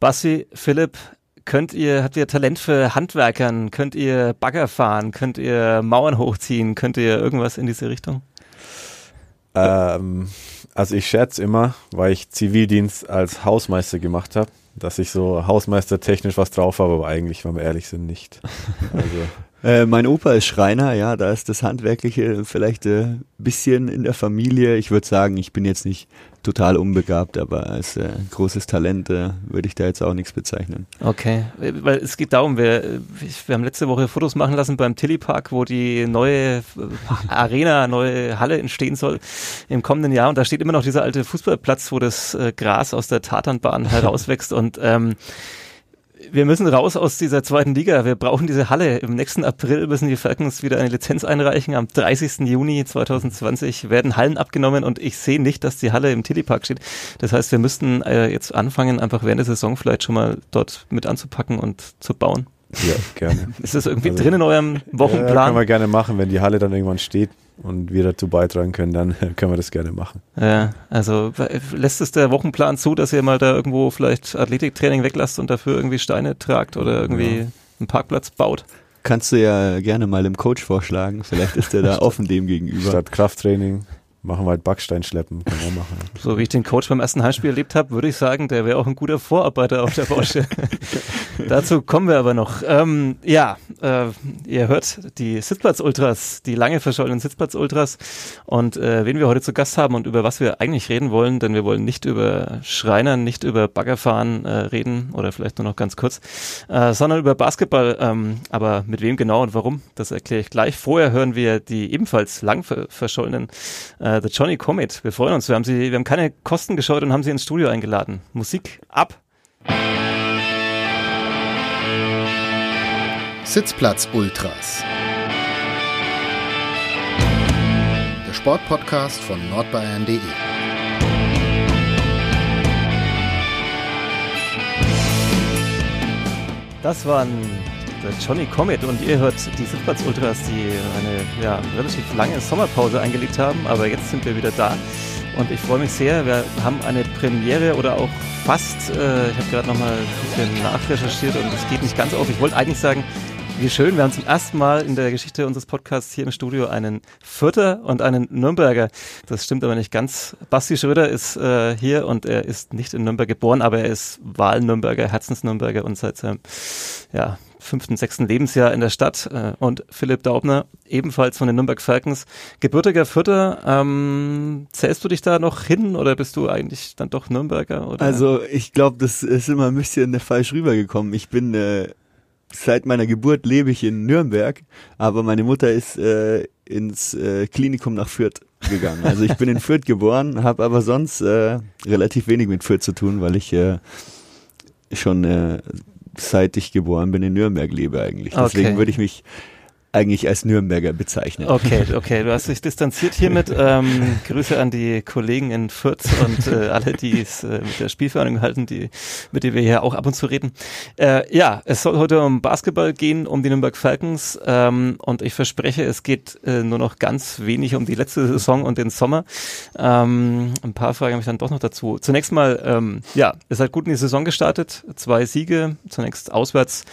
Bassi, Philipp, könnt ihr, habt ihr Talent für Handwerkern? Könnt ihr Bagger fahren? Könnt ihr Mauern hochziehen? Könnt ihr irgendwas in diese Richtung? Ähm, also ich schätze immer, weil ich Zivildienst als Hausmeister gemacht habe, dass ich so hausmeistertechnisch was drauf habe, aber eigentlich, wenn wir ehrlich sind, nicht. Also Äh, mein Opa ist Schreiner, ja, da ist das Handwerkliche vielleicht ein äh, bisschen in der Familie. Ich würde sagen, ich bin jetzt nicht total unbegabt, aber als äh, großes Talent äh, würde ich da jetzt auch nichts bezeichnen. Okay, weil es geht darum, wir, wir haben letzte Woche Fotos machen lassen beim Tilly Park, wo die neue Arena, neue Halle entstehen soll im kommenden Jahr und da steht immer noch dieser alte Fußballplatz, wo das äh, Gras aus der Tatanbahn herauswächst und ähm, wir müssen raus aus dieser zweiten Liga. Wir brauchen diese Halle. Im nächsten April müssen die Falcons wieder eine Lizenz einreichen. Am 30. Juni 2020 werden Hallen abgenommen und ich sehe nicht, dass die Halle im Tilly-Park steht. Das heißt, wir müssten äh, jetzt anfangen, einfach während der Saison vielleicht schon mal dort mit anzupacken und zu bauen. Ja, gerne. Ist das irgendwie also, drin in eurem Wochenplan? Ja, können wir gerne machen, wenn die Halle dann irgendwann steht und wir dazu beitragen können, dann können wir das gerne machen. Ja, also lässt es der Wochenplan zu, dass ihr mal da irgendwo vielleicht Athletiktraining weglasst und dafür irgendwie Steine tragt oder irgendwie ja. einen Parkplatz baut? Kannst du ja gerne mal dem Coach vorschlagen. Vielleicht ist er da offen dem gegenüber. Statt Krafttraining machen wir halt Backstein schleppen. Können wir machen. So wie ich den Coach beim ersten Heimspiel erlebt habe, würde ich sagen, der wäre auch ein guter Vorarbeiter auf der Baustelle. Dazu kommen wir aber noch. Ähm, ja, äh, ihr hört die Sitzplatz-Ultras, die lange verschollenen Sitzplatz-Ultras und äh, wen wir heute zu Gast haben und über was wir eigentlich reden wollen, denn wir wollen nicht über Schreinern, nicht über Baggerfahren äh, reden oder vielleicht nur noch ganz kurz, äh, sondern über Basketball. Ähm, aber mit wem genau und warum, das erkläre ich gleich. Vorher hören wir die ebenfalls lang verschollenen äh, The Johnny Comet. Wir freuen uns. Wir haben sie, wir haben keine Kosten geschaut und haben sie ins Studio eingeladen. Musik ab. Sitzplatz Ultras. Der Sportpodcast von nordbayern.de. Das waren der Johnny Comet und ihr hört die Sitzplatz Ultras, die eine ja, relativ lange Sommerpause eingelegt haben, aber jetzt sind wir wieder da und ich freue mich sehr. Wir haben eine Premiere oder auch fast, äh, ich habe gerade nochmal ein bisschen nachrecherchiert und es geht nicht ganz auf. Ich wollte eigentlich sagen, wie schön, wir haben zum ersten Mal in der Geschichte unseres Podcasts hier im Studio einen Fürther und einen Nürnberger. Das stimmt aber nicht ganz. Basti Schröder ist äh, hier und er ist nicht in Nürnberg geboren, aber er ist Wahl-Nürnberger, Herzens-Nürnberger und seit seinem ja, fünften, sechsten Lebensjahr in der Stadt. Äh, und Philipp Daubner, ebenfalls von den Nürnberg Falcons, gebürtiger Fürther. Ähm, zählst du dich da noch hin oder bist du eigentlich dann doch Nürnberger? Oder? Also ich glaube, das ist immer ein bisschen falsch rübergekommen. Ich bin äh, seit meiner Geburt lebe ich in Nürnberg, aber meine Mutter ist äh, ins äh, Klinikum nach Fürth gegangen. Also ich bin in Fürth geboren, habe aber sonst äh, relativ wenig mit Fürth zu tun, weil ich äh, schon äh, seit ich geboren bin in Nürnberg lebe eigentlich. Deswegen okay. würde ich mich eigentlich als Nürnberger bezeichnen. Okay, okay, du hast dich distanziert hiermit. Ähm, Grüße an die Kollegen in Fürth und äh, alle, die es äh, mit der Spielvereinigung halten, die, mit denen wir hier auch ab und zu reden. Äh, ja, es soll heute um Basketball gehen, um die Nürnberg Falcons ähm, und ich verspreche, es geht äh, nur noch ganz wenig um die letzte Saison und den Sommer. Ähm, ein paar Fragen habe ich dann doch noch dazu. Zunächst mal, ähm, ja, ihr seid gut in die Saison gestartet, zwei Siege, zunächst auswärts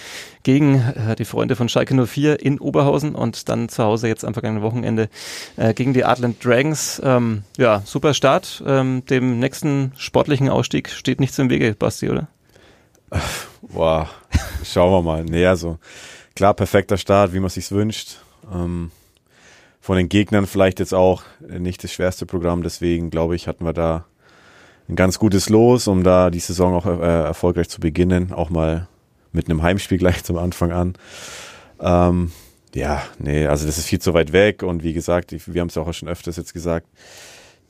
gegen äh, die Freunde von Schalke 04 in Oberhausen und dann zu Hause jetzt am vergangenen Wochenende äh, gegen die Adland Dragons. Ähm, ja, super Start. Ähm, dem nächsten sportlichen Ausstieg steht nichts im Wege, Basti, oder? Boah, schauen wir mal. Nee, also klar, perfekter Start, wie man sich's wünscht. Ähm, von den Gegnern vielleicht jetzt auch nicht das schwerste Programm, deswegen glaube ich, hatten wir da ein ganz gutes Los, um da die Saison auch äh, erfolgreich zu beginnen, auch mal mit einem Heimspiel gleich zum Anfang an. Ähm, ja, nee, also das ist viel zu weit weg und wie gesagt, wir haben es auch schon öfters jetzt gesagt,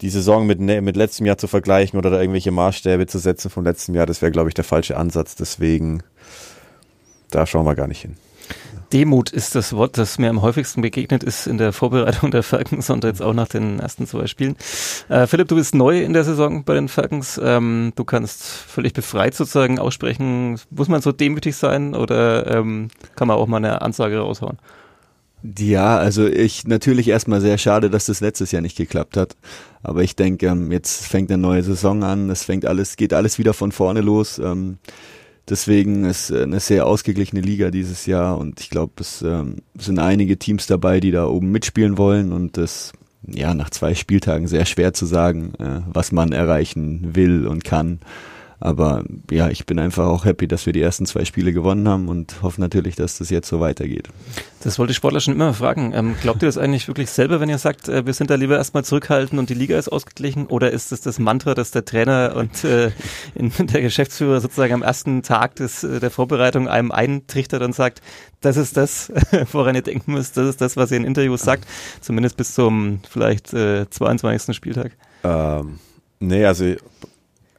die Saison mit, ne, mit letztem Jahr zu vergleichen oder da irgendwelche Maßstäbe zu setzen vom letzten Jahr, das wäre, glaube ich, der falsche Ansatz. Deswegen, da schauen wir gar nicht hin. Demut ist das Wort, das mir am häufigsten begegnet ist in der Vorbereitung der Falcons und jetzt auch nach den ersten zwei Spielen. Äh, Philipp, du bist neu in der Saison bei den Falcons. Ähm, du kannst völlig befreit sozusagen aussprechen. Muss man so demütig sein oder ähm, kann man auch mal eine Ansage raushauen? Ja, also ich natürlich erstmal sehr schade, dass das letztes Jahr nicht geklappt hat. Aber ich denke, ähm, jetzt fängt eine neue Saison an, es fängt alles, geht alles wieder von vorne los. Ähm, Deswegen ist äh, eine sehr ausgeglichene Liga dieses Jahr und ich glaube, es ähm, sind einige Teams dabei, die da oben mitspielen wollen und das ja nach zwei Spieltagen sehr schwer zu sagen, äh, was man erreichen will und kann. Aber ja, ich bin einfach auch happy, dass wir die ersten zwei Spiele gewonnen haben und hoffe natürlich, dass das jetzt so weitergeht. Das wollte ich Sportler schon immer fragen. Ähm, glaubt ihr das eigentlich wirklich selber, wenn ihr sagt, äh, wir sind da lieber erstmal zurückhalten und die Liga ist ausgeglichen? Oder ist es das Mantra, dass der Trainer und äh, in, der Geschäftsführer sozusagen am ersten Tag des, äh, der Vorbereitung einem eintrichtert und sagt, das ist das, woran ihr denken müsst, das ist das, was ihr in Interviews sagt, zumindest bis zum vielleicht äh, 22. Spieltag? Ähm, nee, also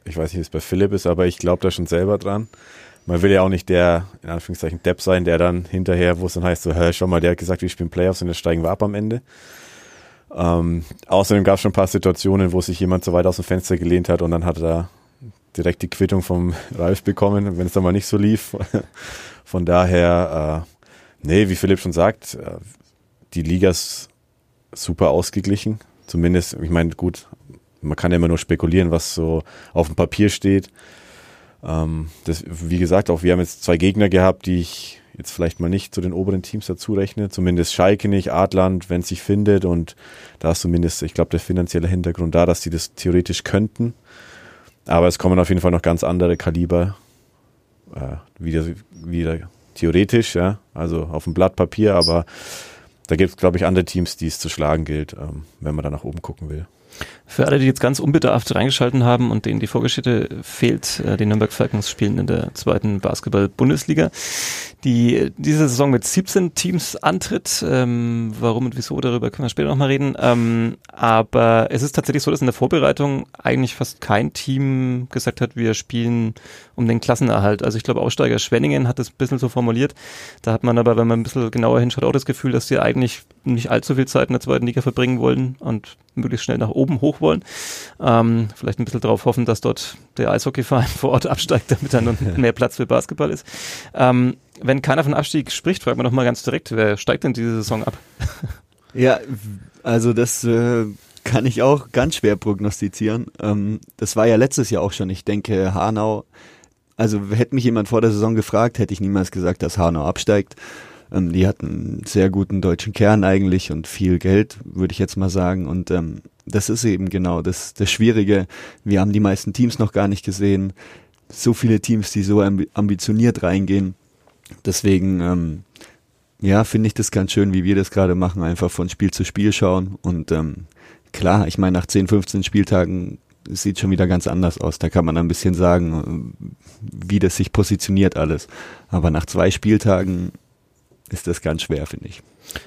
ich weiß nicht, wie es bei Philipp ist, aber ich glaube da schon selber dran. Man will ja auch nicht der, in Anführungszeichen, Depp sein, der dann hinterher, wo es dann heißt, so, hör, schau mal, der hat gesagt, wir spielen Playoffs und jetzt steigen wir ab am Ende. Ähm, außerdem gab es schon ein paar Situationen, wo sich jemand so weit aus dem Fenster gelehnt hat und dann hat er direkt die Quittung vom Ralf bekommen, wenn es dann mal nicht so lief. Von daher, äh, nee, wie Philipp schon sagt, äh, die Liga ist super ausgeglichen. Zumindest, ich meine, gut, man kann ja immer nur spekulieren, was so auf dem Papier steht. Ähm, das, wie gesagt, auch wir haben jetzt zwei Gegner gehabt, die ich jetzt vielleicht mal nicht zu den oberen Teams dazu rechne. Zumindest Schalke nicht, Adland, wenn es sich findet. Und da ist zumindest, ich glaube, der finanzielle Hintergrund da, dass die das theoretisch könnten. Aber es kommen auf jeden Fall noch ganz andere Kaliber äh, wieder, wieder theoretisch, ja, also auf dem Blatt Papier, aber da gibt es, glaube ich, andere Teams, die es zu schlagen gilt, ähm, wenn man da nach oben gucken will. Für alle, die jetzt ganz unbedarft reingeschalten haben und denen die Vorgeschichte fehlt, äh, die Nürnberg Falcons spielen in der zweiten Basketball-Bundesliga, die diese Saison mit 17 Teams antritt. Ähm, warum und wieso, darüber können wir später nochmal reden. Ähm, aber es ist tatsächlich so, dass in der Vorbereitung eigentlich fast kein Team gesagt hat, wir spielen um den Klassenerhalt. Also ich glaube, Aussteiger Schwenningen hat das ein bisschen so formuliert. Da hat man aber, wenn man ein bisschen genauer hinschaut, auch das Gefühl, dass die eigentlich nicht allzu viel Zeit in der zweiten Liga verbringen wollen und möglichst schnell nach oben hoch wollen. Ähm, vielleicht ein bisschen darauf hoffen, dass dort der Eishockeyverein vor Ort absteigt, damit dann mehr Platz für Basketball ist. Ähm, wenn keiner von Abstieg spricht, fragt man doch mal ganz direkt, wer steigt denn diese Saison ab? Ja, also das äh, kann ich auch ganz schwer prognostizieren. Ähm, das war ja letztes Jahr auch schon. Ich denke, Hanau, also hätte mich jemand vor der Saison gefragt, hätte ich niemals gesagt, dass Hanau absteigt. Ähm, die hatten einen sehr guten deutschen Kern eigentlich und viel Geld, würde ich jetzt mal sagen. Und ähm, das ist eben genau das, das Schwierige. Wir haben die meisten Teams noch gar nicht gesehen. So viele Teams, die so ambitioniert reingehen. Deswegen, ähm, ja, finde ich das ganz schön, wie wir das gerade machen, einfach von Spiel zu Spiel schauen. Und ähm, klar, ich meine, nach 10, 15 Spieltagen sieht schon wieder ganz anders aus. Da kann man ein bisschen sagen, wie das sich positioniert alles. Aber nach zwei Spieltagen ist das ganz schwer, finde ich.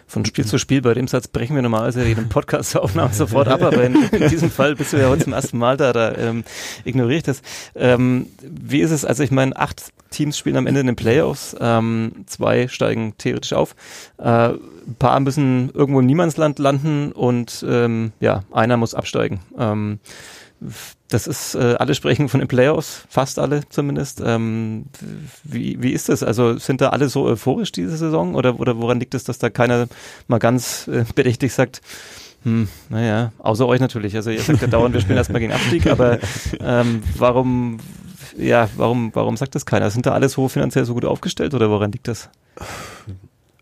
Von Spiel zu Spiel, bei dem Satz brechen wir normalerweise jeden Podcast-Aufnahme sofort ab, aber in, in, diesem Fall bist du ja heute zum ersten Mal da, da ähm, ignoriere ich das. Ähm, wie ist es, also ich meine, acht Teams spielen am Ende in den Playoffs, ähm, zwei steigen theoretisch auf, äh, ein paar müssen irgendwo im Niemandsland landen und ähm, ja, einer muss absteigen. Ähm, das ist, äh, alle sprechen von den Playoffs, fast alle zumindest. Ähm, wie, wie ist das? Also sind da alle so euphorisch diese Saison oder, oder woran liegt es, dass da keiner mal ganz äh, bedächtig sagt, hm, naja, außer euch natürlich. Also ihr sagt ja dauernd, wir spielen erstmal gegen Abstieg, aber ähm, warum, ja, warum, warum sagt das keiner? Sind da alle so finanziell so gut aufgestellt oder woran liegt das?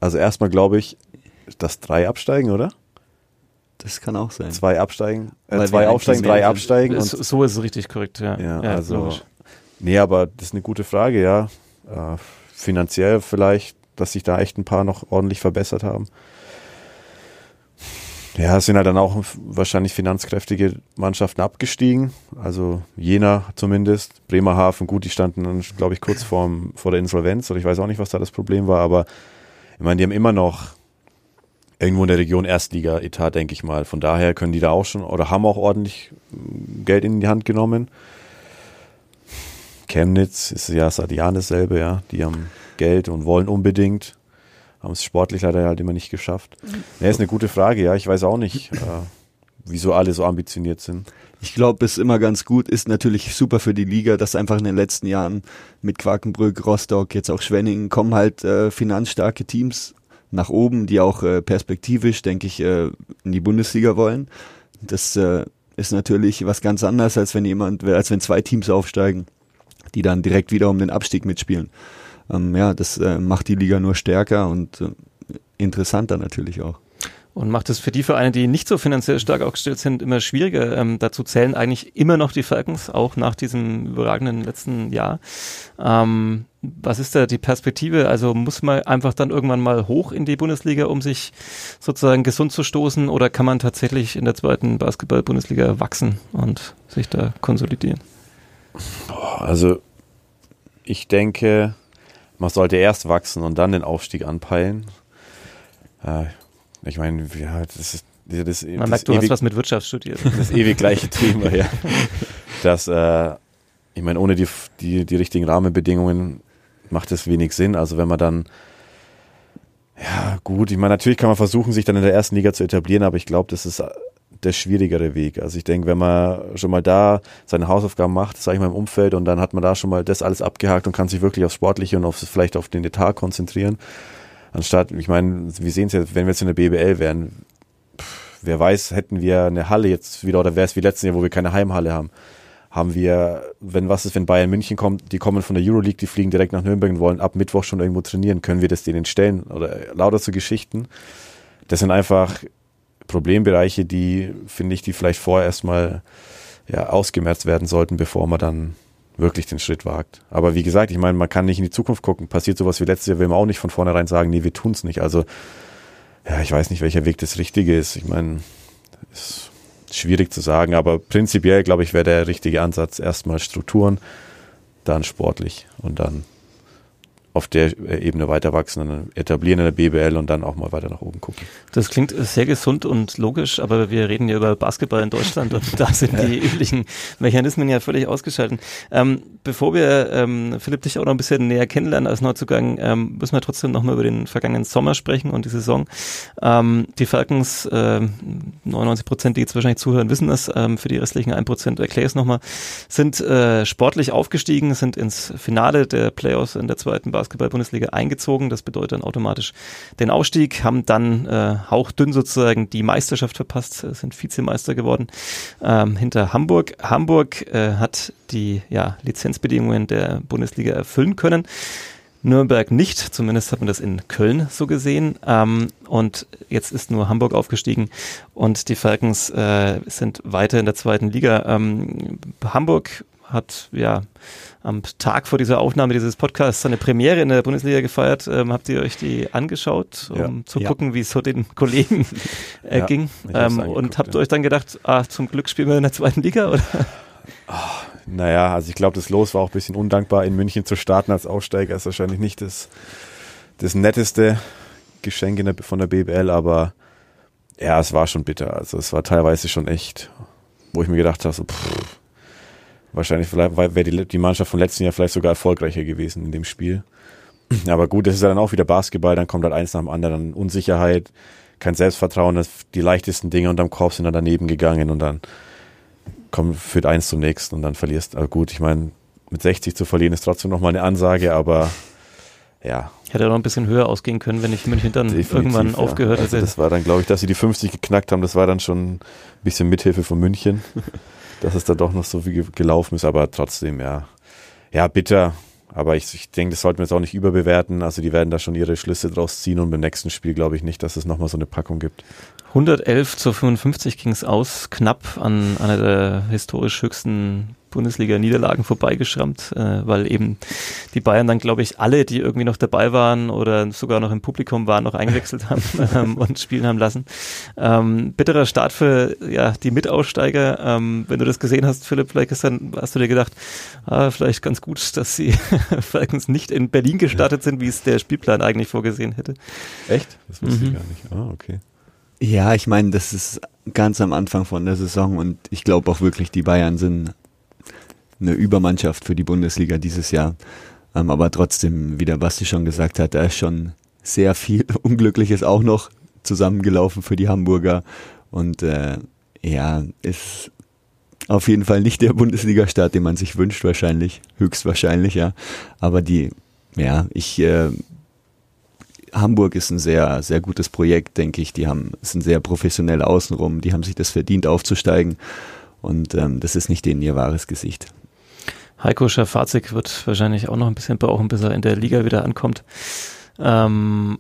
Also erstmal glaube ich, dass drei absteigen, oder? Das kann auch sein. Zwei absteigen, äh, zwei aufsteigen, drei absteigen. Und so ist es richtig korrekt, ja. Ja, ja also. Logisch. Nee, aber das ist eine gute Frage, ja. Äh, finanziell vielleicht, dass sich da echt ein paar noch ordentlich verbessert haben. Ja, es sind halt dann auch wahrscheinlich finanzkräftige Mannschaften abgestiegen. Also Jena zumindest, Bremerhaven, gut, die standen dann, glaube ich, kurz vorm, vor der Insolvenz oder ich weiß auch nicht, was da das Problem war, aber ich meine, die haben immer noch irgendwo in der Region Erstliga-Etat, denke ich mal. Von daher können die da auch schon oder haben auch ordentlich mm, Geld in die Hand genommen. Chemnitz ist ja seit Jahren dasselbe, ja. Die haben Geld und wollen unbedingt. Haben es sportlich leider halt immer nicht geschafft. Ja, ist eine gute Frage, ja. Ich weiß auch nicht, äh, wieso alle so ambitioniert sind. Ich glaube, es ist immer ganz gut, ist natürlich super für die Liga, dass einfach in den letzten Jahren mit Quakenbrück, Rostock, jetzt auch Schwenningen kommen halt äh, finanzstarke Teams nach oben, die auch äh, perspektivisch, denke ich, äh, in die Bundesliga wollen. Das äh, ist natürlich was ganz anderes, als wenn jemand, als wenn zwei Teams aufsteigen. die dann direkt wieder um den Abstieg mitspielen. Ähm, ja, das äh, macht die Liga nur stärker und äh, interessanter natürlich auch. Und macht es für die Vereine, die nicht so finanziell stark aufgestellt sind, immer schwieriger. Ähm, dazu zählen eigentlich immer noch die Falcons, auch nach diesem überragenden letzten Jahr. Ähm, was ist da die Perspektive? Also muss man einfach dann irgendwann mal hoch in die Bundesliga, um sich sozusagen gesund zu stoßen? Oder kann man tatsächlich in der zweiten Basketball-Bundesliga wachsen und sich da konsolidieren? Also ich denke, man sollte erst wachsen und dann den Aufstieg anpeilen. Äh, ich meine, ja, das ist das, das, Man merkt, du ewig, hast was mit Wirtschaft studiert. Das ewig gleiche Thema, ja. Das, äh, ich meine, ohne die, die, die richtigen Rahmenbedingungen macht es wenig Sinn. Also wenn man dann, ja gut, ich meine, natürlich kann man versuchen, sich dann in der ersten Liga zu etablieren, aber ich glaube, das ist der schwierigere Weg. Also ich denke, wenn man schon mal da seine Hausaufgaben macht, sage ich mal im Umfeld, und dann hat man da schon mal das alles abgehakt und kann sich wirklich aufs Sportliche und auf, vielleicht auf den Etat konzentrieren. Anstatt, ich meine, wir sehen es ja, wenn wir jetzt in der BBL wären, wer weiß, hätten wir eine Halle jetzt wieder oder wäre es wie letztes Jahr, wo wir keine Heimhalle haben. Haben wir, wenn was ist, wenn Bayern München kommt, die kommen von der Euroleague, die fliegen direkt nach Nürnberg und wollen ab Mittwoch schon irgendwo trainieren, können wir das denen stellen oder lauter so Geschichten. Das sind einfach Problembereiche, die, finde ich, die vielleicht vorher erstmal ja, ausgemerzt werden sollten, bevor man dann wirklich den Schritt wagt. Aber wie gesagt, ich meine, man kann nicht in die Zukunft gucken. Passiert sowas wie letztes Jahr, will man auch nicht von vornherein sagen, nee, wir tun es nicht. Also, ja, ich weiß nicht, welcher Weg das Richtige ist. Ich meine, ist schwierig zu sagen, aber prinzipiell, glaube ich, wäre der richtige Ansatz erstmal Strukturen, dann sportlich und dann auf der Ebene weiter wachsen, etablieren in der BBL und dann auch mal weiter nach oben gucken. Das klingt sehr gesund und logisch, aber wir reden ja über Basketball in Deutschland und da sind die üblichen Mechanismen ja völlig ausgeschaltet. Ähm, bevor wir ähm, Philipp dich auch noch ein bisschen näher kennenlernen als Neuzugang, ähm, müssen wir trotzdem nochmal über den vergangenen Sommer sprechen und die Saison. Ähm, die Falcons, äh, 99 Prozent, die jetzt wahrscheinlich zuhören, wissen das. Ähm, für die restlichen 1 Prozent erkläre ich es nochmal. Sind äh, sportlich aufgestiegen, sind ins Finale der Playoffs in der zweiten Basketball-Bundesliga eingezogen. Das bedeutet dann automatisch den Ausstieg, haben dann äh, hauchdünn sozusagen die Meisterschaft verpasst, äh, sind Vizemeister geworden ähm, hinter Hamburg. Hamburg äh, hat die ja, Lizenzbedingungen der Bundesliga erfüllen können. Nürnberg nicht, zumindest hat man das in Köln so gesehen. Ähm, und jetzt ist nur Hamburg aufgestiegen und die Falcons äh, sind weiter in der zweiten Liga. Ähm, Hamburg hat ja am Tag vor dieser Aufnahme dieses Podcasts seine Premiere in der Bundesliga gefeiert. Ähm, habt ihr euch die angeschaut, um ja. zu gucken, ja. wie es so den Kollegen äh, ja, ging? Ähm, und habt ihr euch dann gedacht, ah, zum Glück spielen wir in der zweiten Liga? Oder? Oh, naja, also ich glaube, das Los war auch ein bisschen undankbar, in München zu starten als Aussteiger. Ist wahrscheinlich nicht das, das netteste Geschenk der, von der BBL, aber ja, es war schon bitter. Also es war teilweise schon echt, wo ich mir gedacht habe, so, pff, Wahrscheinlich wäre die, die Mannschaft vom letzten Jahr vielleicht sogar erfolgreicher gewesen in dem Spiel. Aber gut, das ist ja dann auch wieder Basketball, dann kommt halt eins nach dem anderen. Unsicherheit, kein Selbstvertrauen, das, die leichtesten Dinge unterm Korb sind dann daneben gegangen und dann kommt, führt eins zum nächsten und dann verlierst. Aber gut, ich meine, mit 60 zu verlieren ist trotzdem nochmal eine Ansage, aber ja. Hätte noch ein bisschen höher ausgehen können, wenn ich München dann Definitiv, irgendwann ja. aufgehört also hätte. Das war dann, glaube ich, dass sie die 50 geknackt haben, das war dann schon ein bisschen Mithilfe von München. dass es da doch noch so viel gelaufen ist, aber trotzdem, ja. Ja, bitter. Aber ich, ich denke, das sollten wir jetzt auch nicht überbewerten. Also die werden da schon ihre Schlüsse draus ziehen und beim nächsten Spiel glaube ich nicht, dass es nochmal so eine Packung gibt. 111 zu 55 ging es aus, knapp an einer der historisch höchsten Bundesliga-Niederlagen vorbeigeschrammt, äh, weil eben die Bayern dann, glaube ich, alle, die irgendwie noch dabei waren oder sogar noch im Publikum waren, noch eingewechselt haben ähm, und spielen haben lassen. Ähm, bitterer Start für ja, die Mitaussteiger. Ähm, wenn du das gesehen hast, Philipp, vielleicht gestern hast du dir gedacht, ah, vielleicht ganz gut, dass sie Falcons nicht in Berlin gestartet sind, wie es der Spielplan eigentlich vorgesehen hätte. Echt? Das wusste mhm. ich gar nicht. Ah, okay. Ja, ich meine, das ist ganz am Anfang von der Saison und ich glaube auch wirklich, die Bayern sind eine Übermannschaft für die Bundesliga dieses Jahr. Ähm, aber trotzdem, wie der Basti schon gesagt hat, da ist schon sehr viel Unglückliches auch noch zusammengelaufen für die Hamburger. Und äh, ja, ist auf jeden Fall nicht der Bundesliga-Start, den man sich wünscht, wahrscheinlich. Höchstwahrscheinlich, ja. Aber die, ja, ich, äh, Hamburg ist ein sehr, sehr gutes Projekt, denke ich. Die haben, sind sehr professionell außenrum. Die haben sich das verdient, aufzusteigen. Und ähm, das ist nicht denen ihr wahres Gesicht. Heiko Schafazik wird wahrscheinlich auch noch ein bisschen brauchen, bis er in der Liga wieder ankommt. Ähm,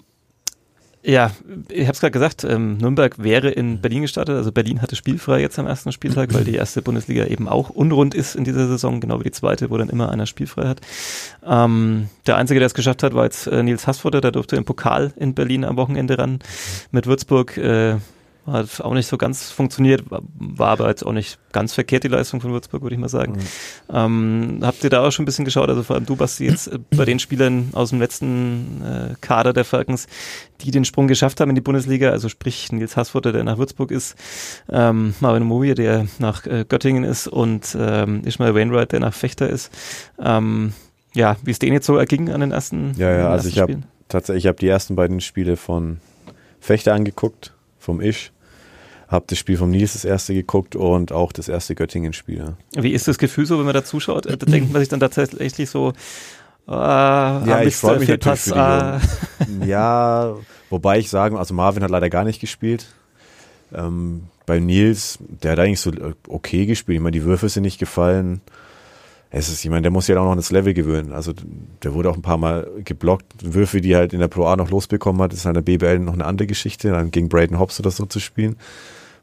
ja, ich habe es gerade gesagt, ähm, Nürnberg wäre in Berlin gestartet. Also Berlin hatte spielfrei jetzt am ersten Spieltag, weil die erste Bundesliga eben auch unrund ist in dieser Saison, genau wie die zweite, wo dann immer einer spielfrei hat. Ähm, der Einzige, der es geschafft hat, war jetzt äh, Nils Hassfurter, der durfte im Pokal in Berlin am Wochenende ran mit Würzburg. Äh, hat auch nicht so ganz funktioniert, war aber jetzt auch nicht ganz verkehrt die Leistung von Würzburg, würde ich mal sagen. Mhm. Ähm, habt ihr da auch schon ein bisschen geschaut, also vor allem du, Basti, jetzt äh, bei den Spielern aus dem letzten äh, Kader der Falcons, die den Sprung geschafft haben in die Bundesliga, also sprich Nils Hassfutter, der nach Würzburg ist, ähm, Marvin Mobier, der nach äh, Göttingen ist und ähm, Ishmael Wainwright, der nach Fechter ist. Ähm, ja, wie es denen jetzt so erging an den ersten Ja, ja, also ich habe tatsächlich, ich habe die ersten beiden Spiele von Fechter angeguckt, vom Isch habe das Spiel vom Nils das erste geguckt und auch das erste Göttingen-Spiel. Wie ist das Gefühl so, wenn man da zuschaut? Da denkt man sich dann tatsächlich so, äh, ja, ich freue mich natürlich Pass, für die ah. Ja, wobei ich sagen, also Marvin hat leider gar nicht gespielt. Ähm, bei Nils, der hat eigentlich so okay gespielt. Ich meine, die Würfe sind nicht gefallen. Es ist, ich meine, der muss ja auch noch an das Level gewöhnen. Also der wurde auch ein paar Mal geblockt. Würfe, die halt in der Pro A noch losbekommen hat, ist in der BBL noch eine andere Geschichte, dann gegen Braden Hobbs oder so zu spielen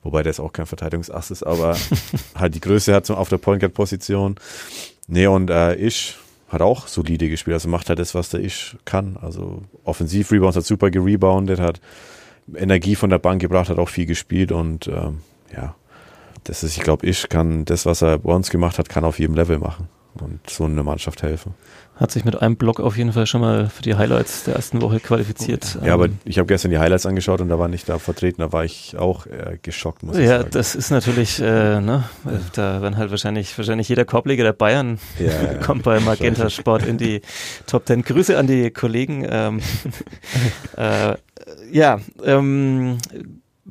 wobei der ist auch kein Verteidigungsass ist, aber halt die Größe hat so auf der Point Guard Position. Nee, und äh, Ish hat auch solide gespielt, also macht halt das, was der Ish kann. Also offensiv Rebounds hat super gereboundet, hat Energie von der Bank gebracht, hat auch viel gespielt und ähm, ja, das ist, ich glaube, Ish kann das, was er bei uns gemacht hat, kann auf jedem Level machen und so eine Mannschaft helfen. Hat sich mit einem Block auf jeden Fall schon mal für die Highlights der ersten Woche qualifiziert. Ja, aber ähm, ich habe gestern die Highlights angeschaut und da war nicht da vertreten, da war ich auch äh, geschockt, muss ich sagen. Ja, das ist natürlich, äh, ne, da werden halt wahrscheinlich, wahrscheinlich jeder Korbleger der Bayern ja, kommt bei Magenta Sport in die Top Ten. Grüße an die Kollegen. Ähm, äh, ja, ähm,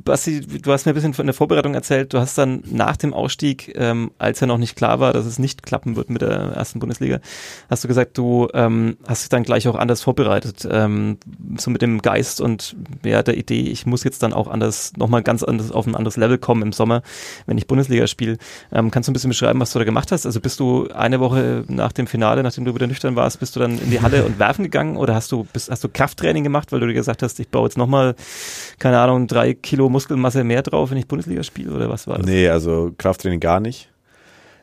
Basti, du hast mir ein bisschen von der Vorbereitung erzählt. Du hast dann nach dem Ausstieg, ähm, als ja noch nicht klar war, dass es nicht klappen wird mit der ersten Bundesliga, hast du gesagt, du ähm, hast dich dann gleich auch anders vorbereitet. Ähm, so mit dem Geist und ja, der Idee, ich muss jetzt dann auch anders, nochmal ganz anders auf ein anderes Level kommen im Sommer, wenn ich Bundesliga spiele. Ähm, kannst du ein bisschen beschreiben, was du da gemacht hast? Also bist du eine Woche nach dem Finale, nachdem du wieder nüchtern warst, bist du dann in die Halle und werfen gegangen oder hast du, bist, hast du Krafttraining gemacht, weil du dir gesagt hast, ich baue jetzt nochmal, keine Ahnung, drei Kilo Muskelmasse mehr drauf, wenn ich Bundesliga spiele oder was war das? Nee, also Krafttraining gar nicht.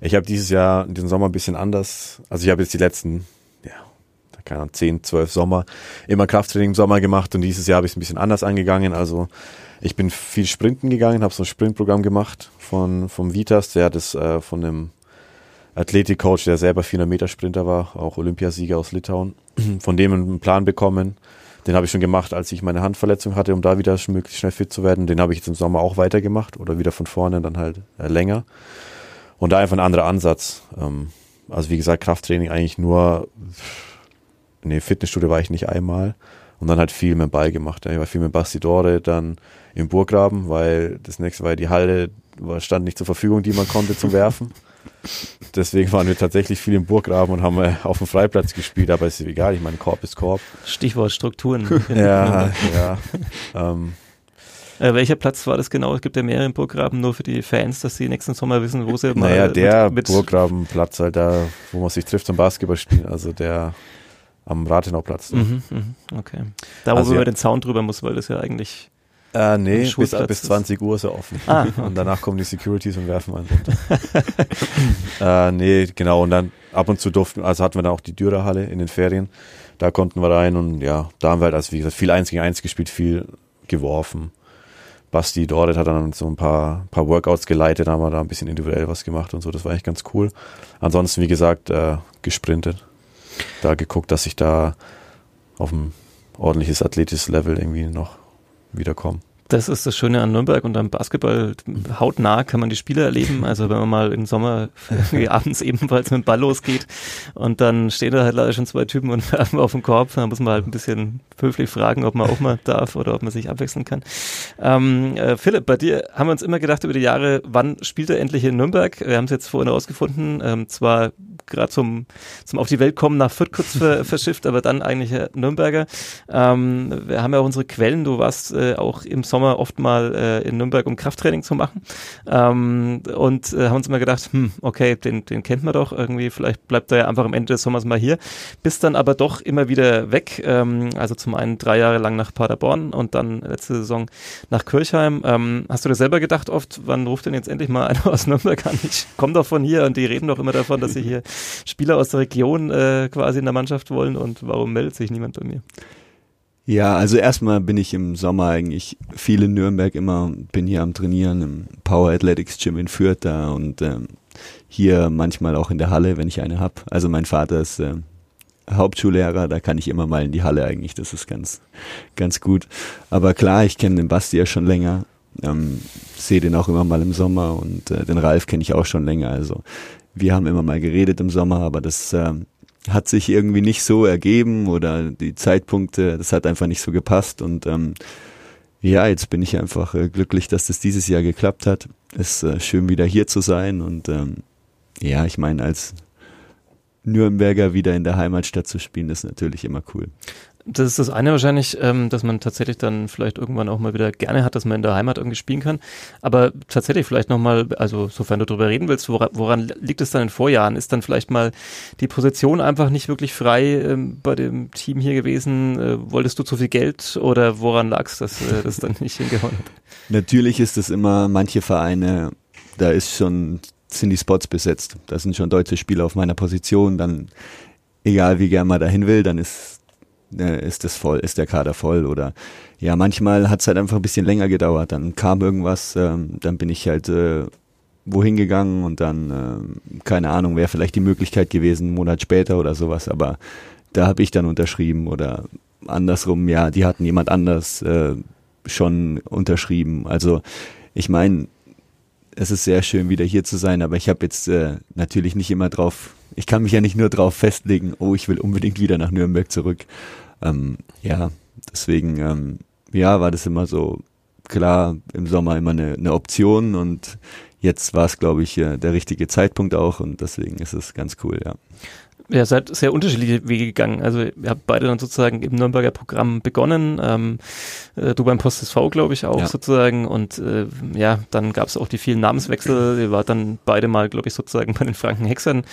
Ich habe dieses Jahr, diesen Sommer ein bisschen anders. Also ich habe jetzt die letzten, ja, keine Ahnung, 10, 12 Sommer immer Krafttraining im Sommer gemacht und dieses Jahr habe ich es ein bisschen anders angegangen. Also ich bin viel Sprinten gegangen, habe so ein Sprintprogramm gemacht von vom Vitas, der hat es äh, von einem Athletikcoach, der selber 400 Meter Sprinter war, auch Olympiasieger aus Litauen, von dem einen Plan bekommen den habe ich schon gemacht, als ich meine Handverletzung hatte, um da wieder möglichst schnell fit zu werden. Den habe ich jetzt im Sommer auch weitergemacht oder wieder von vorne dann halt äh, länger. Und da einfach ein anderer Ansatz. Ähm, also wie gesagt, Krafttraining eigentlich nur, nee, Fitnessstudio war ich nicht einmal. Und dann halt viel mit dem Ball gemacht. Ich war viel mit Bastidore, dann im Burggraben, weil das nächste war die Halle, stand nicht zur Verfügung, die man konnte zum Werfen. Deswegen waren wir tatsächlich viel im Burggraben und haben äh, auf dem Freiplatz gespielt, aber ist egal, ich meine, Korb ist Korb. Stichwort Strukturen. ja, ja. Ähm. Äh, welcher Platz war das genau? Es gibt ja mehrere im Burggraben, nur für die Fans, dass sie nächsten Sommer wissen, wo sie mal. Naja, der mit, mit Burggrabenplatz halt da, wo man sich trifft zum Basketballspielen, also der am Rathenauplatz. Mhm, mh, okay. Da, wo also, man ja. den Zaun drüber muss, weil das ja eigentlich äh, nee, bis, bis 20 Uhr ist er offen. Ah, okay. Und danach kommen die Securities und werfen einen runter. äh, nee, genau. Und dann ab und zu durften, also hatten wir dann auch die Dürerhalle in den Ferien. Da konnten wir rein und ja, da haben wir halt, also wie gesagt, viel eins gegen eins gespielt, viel geworfen. Basti Dordet hat dann so ein paar, paar Workouts geleitet, haben wir da ein bisschen individuell was gemacht und so. Das war eigentlich ganz cool. Ansonsten, wie gesagt, äh, gesprintet. Da geguckt, dass ich da auf ein ordentliches athletisches Level irgendwie noch wiederkommen. Das ist das Schöne an Nürnberg und am Basketball. Hautnah kann man die Spiele erleben. Also wenn man mal im Sommer abends ebenfalls mit dem Ball losgeht und dann stehen da halt leider schon zwei Typen und werfen auf den Korb, dann muss man halt ein bisschen höflich fragen, ob man auch mal darf oder ob man sich abwechseln kann. Ähm, äh, Philipp, bei dir haben wir uns immer gedacht über die Jahre, wann spielt er endlich in Nürnberg? Wir haben es jetzt vorhin herausgefunden. Ähm, zwar gerade zum, zum Auf die Welt kommen nach Fürth kurz ver, verschifft, aber dann eigentlich Nürnberger. Ähm, wir haben ja auch unsere Quellen. Du warst äh, auch im Sommer Sommer oft mal äh, in Nürnberg, um Krafttraining zu machen. Ähm, und äh, haben uns immer gedacht, hm, okay, den, den kennt man doch irgendwie, vielleicht bleibt er ja einfach am Ende des Sommers mal hier. Bist dann aber doch immer wieder weg. Ähm, also zum einen drei Jahre lang nach Paderborn und dann letzte Saison nach Kirchheim. Ähm, hast du dir selber gedacht oft, wann ruft denn jetzt endlich mal einer aus Nürnberg an? Ich komme doch von hier und die reden doch immer davon, dass sie hier Spieler aus der Region äh, quasi in der Mannschaft wollen und warum meldet sich niemand bei mir? Ja, also erstmal bin ich im Sommer eigentlich viel in Nürnberg immer, bin hier am Trainieren im Power Athletics Gym in Fürth da und ähm, hier manchmal auch in der Halle, wenn ich eine hab. Also mein Vater ist äh, Hauptschullehrer, da kann ich immer mal in die Halle eigentlich, das ist ganz, ganz gut. Aber klar, ich kenne den Basti ja schon länger, ähm, sehe den auch immer mal im Sommer und äh, den Ralf kenne ich auch schon länger. Also wir haben immer mal geredet im Sommer, aber das äh, hat sich irgendwie nicht so ergeben oder die Zeitpunkte, das hat einfach nicht so gepasst und ähm, ja, jetzt bin ich einfach äh, glücklich, dass das dieses Jahr geklappt hat. Ist äh, schön wieder hier zu sein und ähm, ja, ich meine, als Nürnberger wieder in der Heimatstadt zu spielen, ist natürlich immer cool. Das ist das eine wahrscheinlich, ähm, dass man tatsächlich dann vielleicht irgendwann auch mal wieder gerne hat, dass man in der Heimat irgendwie spielen kann. Aber tatsächlich vielleicht nochmal, also sofern du darüber reden willst, woran, woran, liegt es dann in Vorjahren? Ist dann vielleicht mal die Position einfach nicht wirklich frei ähm, bei dem Team hier gewesen? Äh, wolltest du zu viel Geld oder woran lag es, dass äh, das dann nicht hingehauen hat? Natürlich ist es immer, manche Vereine, da ist schon, sind die Spots besetzt. Da sind schon deutsche Spieler auf meiner Position, dann egal wie gern man dahin will, dann ist äh, ist das voll, ist der Kader voll oder ja, manchmal hat es halt einfach ein bisschen länger gedauert. Dann kam irgendwas, ähm, dann bin ich halt äh, wohin gegangen und dann, äh, keine Ahnung, wäre vielleicht die Möglichkeit gewesen, einen Monat später oder sowas, aber da habe ich dann unterschrieben oder andersrum, ja, die hatten jemand anders äh, schon unterschrieben. Also ich meine, es ist sehr schön, wieder hier zu sein, aber ich habe jetzt äh, natürlich nicht immer drauf, ich kann mich ja nicht nur drauf festlegen, oh, ich will unbedingt wieder nach Nürnberg zurück. Ähm, ja, deswegen, ähm, ja, war das immer so klar im Sommer immer eine, eine Option und jetzt war es, glaube ich, äh, der richtige Zeitpunkt auch und deswegen ist es ganz cool, ja. Ja, seid sehr unterschiedliche Wege gegangen. Also ihr habt beide dann sozusagen im Nürnberger Programm begonnen. Ähm, äh, du beim Post SV, glaube ich, auch ja. sozusagen. Und äh, ja, dann gab es auch die vielen Namenswechsel. Ihr wart dann beide mal, glaube ich, sozusagen bei den Franken Hexern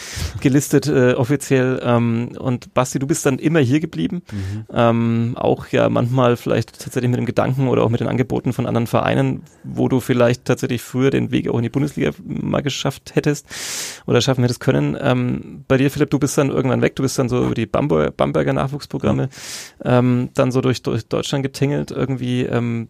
gelistet äh, offiziell. Ähm, und Basti, du bist dann immer hier geblieben. Mhm. Ähm, auch ja manchmal vielleicht tatsächlich mit dem Gedanken oder auch mit den Angeboten von anderen Vereinen, wo du vielleicht tatsächlich früher den Weg auch in die Bundesliga mal geschafft hättest oder schaffen hättest können. Ähm, bei dir, Philipp, du bist dann irgendwann weg, du bist dann so über die Bamberger, Bamberger Nachwuchsprogramme ähm, dann so durch, durch Deutschland getingelt irgendwie. Ähm,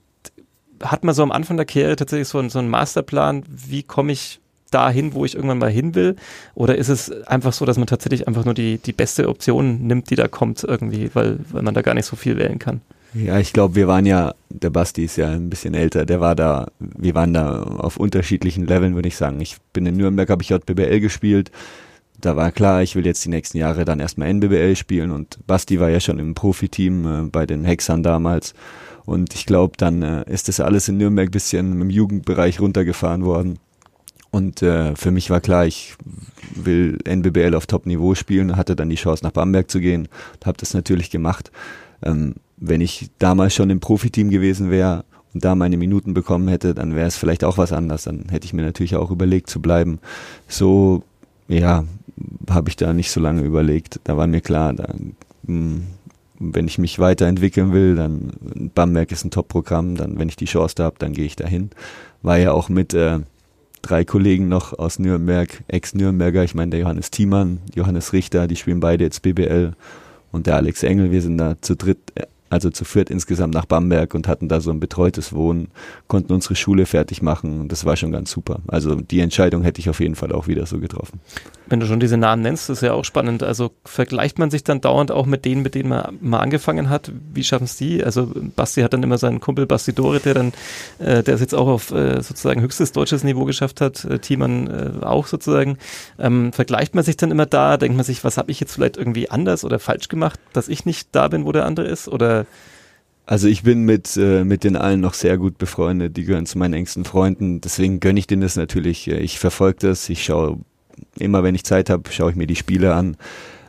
hat man so am Anfang der Karriere tatsächlich so, so einen Masterplan, wie komme ich dahin, wo ich irgendwann mal hin will? Oder ist es einfach so, dass man tatsächlich einfach nur die, die beste Option nimmt, die da kommt irgendwie, weil, weil man da gar nicht so viel wählen kann? Ja, ich glaube, wir waren ja, der Basti ist ja ein bisschen älter, der war da, wir waren da auf unterschiedlichen Leveln, würde ich sagen. Ich bin in Nürnberg, habe ich JBL gespielt, da war klar, ich will jetzt die nächsten Jahre dann erstmal NBBL spielen und Basti war ja schon im Profiteam äh, bei den Hexern damals und ich glaube, dann äh, ist das alles in Nürnberg ein bisschen im Jugendbereich runtergefahren worden und äh, für mich war klar, ich will NBBL auf Top-Niveau spielen, hatte dann die Chance nach Bamberg zu gehen und habe das natürlich gemacht. Ähm, wenn ich damals schon im Profiteam gewesen wäre und da meine Minuten bekommen hätte, dann wäre es vielleicht auch was anderes. Dann hätte ich mir natürlich auch überlegt zu bleiben. So, ja, habe ich da nicht so lange überlegt. Da war mir klar, da, hm, wenn ich mich weiterentwickeln will, dann Bamberg ist ein Top-Programm, dann wenn ich die Chance da habe, dann gehe ich dahin. War ja auch mit äh, drei Kollegen noch aus Nürnberg, Ex-Nürnberger, ich meine der Johannes Thiemann, Johannes Richter, die spielen beide jetzt BBL und der Alex Engel, wir sind da zu dritt äh, also zu viert insgesamt nach Bamberg und hatten da so ein betreutes Wohnen, konnten unsere Schule fertig machen und das war schon ganz super. Also die Entscheidung hätte ich auf jeden Fall auch wieder so getroffen. Wenn du schon diese Namen nennst, ist ja auch spannend. Also vergleicht man sich dann dauernd auch mit denen, mit denen man mal angefangen hat? Wie schaffen es die? Also Basti hat dann immer seinen Kumpel Basti Dore, der dann, äh, der es jetzt auch auf äh, sozusagen höchstes deutsches Niveau geschafft hat, äh, Thiemann äh, auch sozusagen. Ähm, vergleicht man sich dann immer da? Denkt man sich, was habe ich jetzt vielleicht irgendwie anders oder falsch gemacht, dass ich nicht da bin, wo der andere ist? Oder also ich bin mit, äh, mit den allen noch sehr gut befreundet, die gehören zu meinen engsten Freunden, deswegen gönne ich denen das natürlich. Ich verfolge das, ich schaue immer wenn ich Zeit habe, schaue ich mir die Spiele an.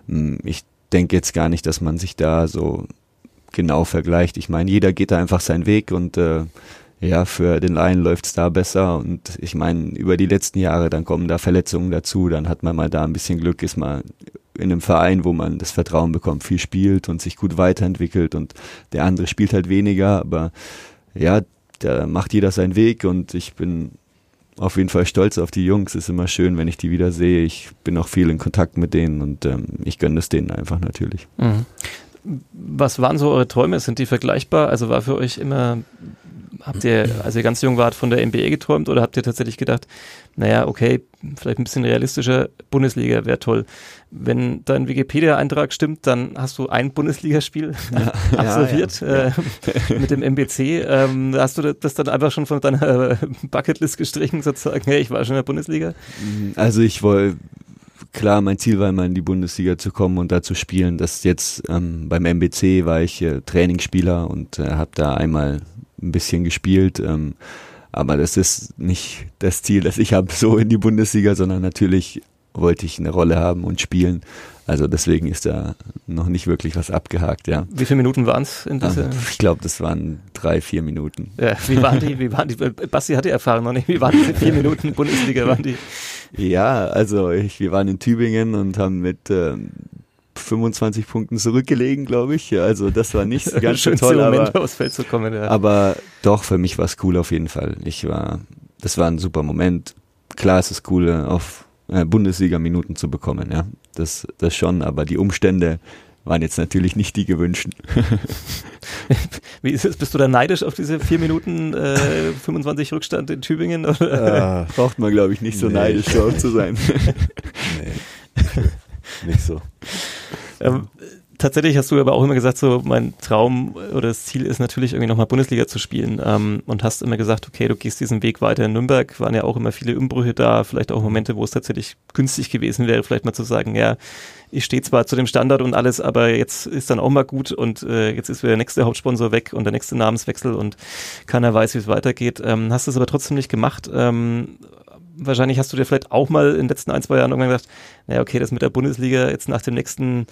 Hm, ich denke jetzt gar nicht, dass man sich da so genau vergleicht. Ich meine, jeder geht da einfach seinen Weg und äh, ja, für den einen läuft's da besser. Und ich meine, über die letzten Jahre, dann kommen da Verletzungen dazu, dann hat man mal da ein bisschen Glück, ist mal in einem Verein, wo man das Vertrauen bekommt, viel spielt und sich gut weiterentwickelt. Und der andere spielt halt weniger, aber ja, da macht jeder seinen Weg. Und ich bin auf jeden Fall stolz auf die Jungs. Ist immer schön, wenn ich die wieder sehe. Ich bin auch viel in Kontakt mit denen und ähm, ich gönne es denen einfach natürlich. Mhm. Was waren so eure Träume? Sind die vergleichbar? Also war für euch immer habt ihr, als ihr ganz jung wart, von der NBA geträumt oder habt ihr tatsächlich gedacht, naja, okay, vielleicht ein bisschen realistischer, Bundesliga wäre toll. Wenn dein Wikipedia-Eintrag stimmt, dann hast du ein Bundesligaspiel ja, absolviert ja, ja. Äh, mit dem MBC. Ähm, hast du das dann einfach schon von deiner Bucketlist gestrichen, sozusagen, hey, ich war schon in der Bundesliga? Also ich wollte klar, mein Ziel war immer in die Bundesliga zu kommen und da zu spielen. Das jetzt ähm, beim MBC war ich äh, Trainingsspieler und äh, habe da einmal ein bisschen gespielt. Ähm, aber das ist nicht das Ziel, das ich habe, so in die Bundesliga, sondern natürlich wollte ich eine Rolle haben und spielen. Also deswegen ist da noch nicht wirklich was abgehakt, ja. Wie viele Minuten waren es in dieser? Ich glaube, das waren drei, vier Minuten. Ja, wie waren die? Wie waren die? Basti hatte Erfahrung noch nicht. Wie waren diese vier Minuten Bundesliga? Waren die? Ja, also ich, wir waren in Tübingen und haben mit ähm, 25 Punkten zurückgelegen, glaube ich. Also das war nicht ganz so toll, Moment, aber, aufs Feld zu kommen, ja. aber doch, für mich war es cool auf jeden Fall. Ich war, das war ein super Moment. Klar ist es cool, auf äh, Bundesliga-Minuten zu bekommen, ja. Das, das schon, aber die Umstände waren jetzt natürlich nicht die gewünschten. Wie ist es? Bist du da neidisch auf diese vier Minuten äh, 25 Rückstand in Tübingen? Oder? Äh, braucht man, glaube ich, nicht so nee. neidisch drauf zu sein. nee, nicht so. Ähm, tatsächlich hast du aber auch immer gesagt, so mein Traum oder das Ziel ist natürlich irgendwie nochmal Bundesliga zu spielen ähm, und hast immer gesagt, okay, du gehst diesen Weg weiter in Nürnberg, waren ja auch immer viele Umbrüche da, vielleicht auch Momente, wo es tatsächlich günstig gewesen wäre, vielleicht mal zu sagen, ja, ich stehe zwar zu dem Standard und alles, aber jetzt ist dann auch mal gut und äh, jetzt ist wieder der nächste Hauptsponsor weg und der nächste Namenswechsel und keiner weiß, wie es weitergeht. Ähm, hast es aber trotzdem nicht gemacht. Ähm, wahrscheinlich hast du dir vielleicht auch mal in den letzten ein, zwei Jahren irgendwann gedacht, naja, okay, das mit der Bundesliga jetzt nach dem nächsten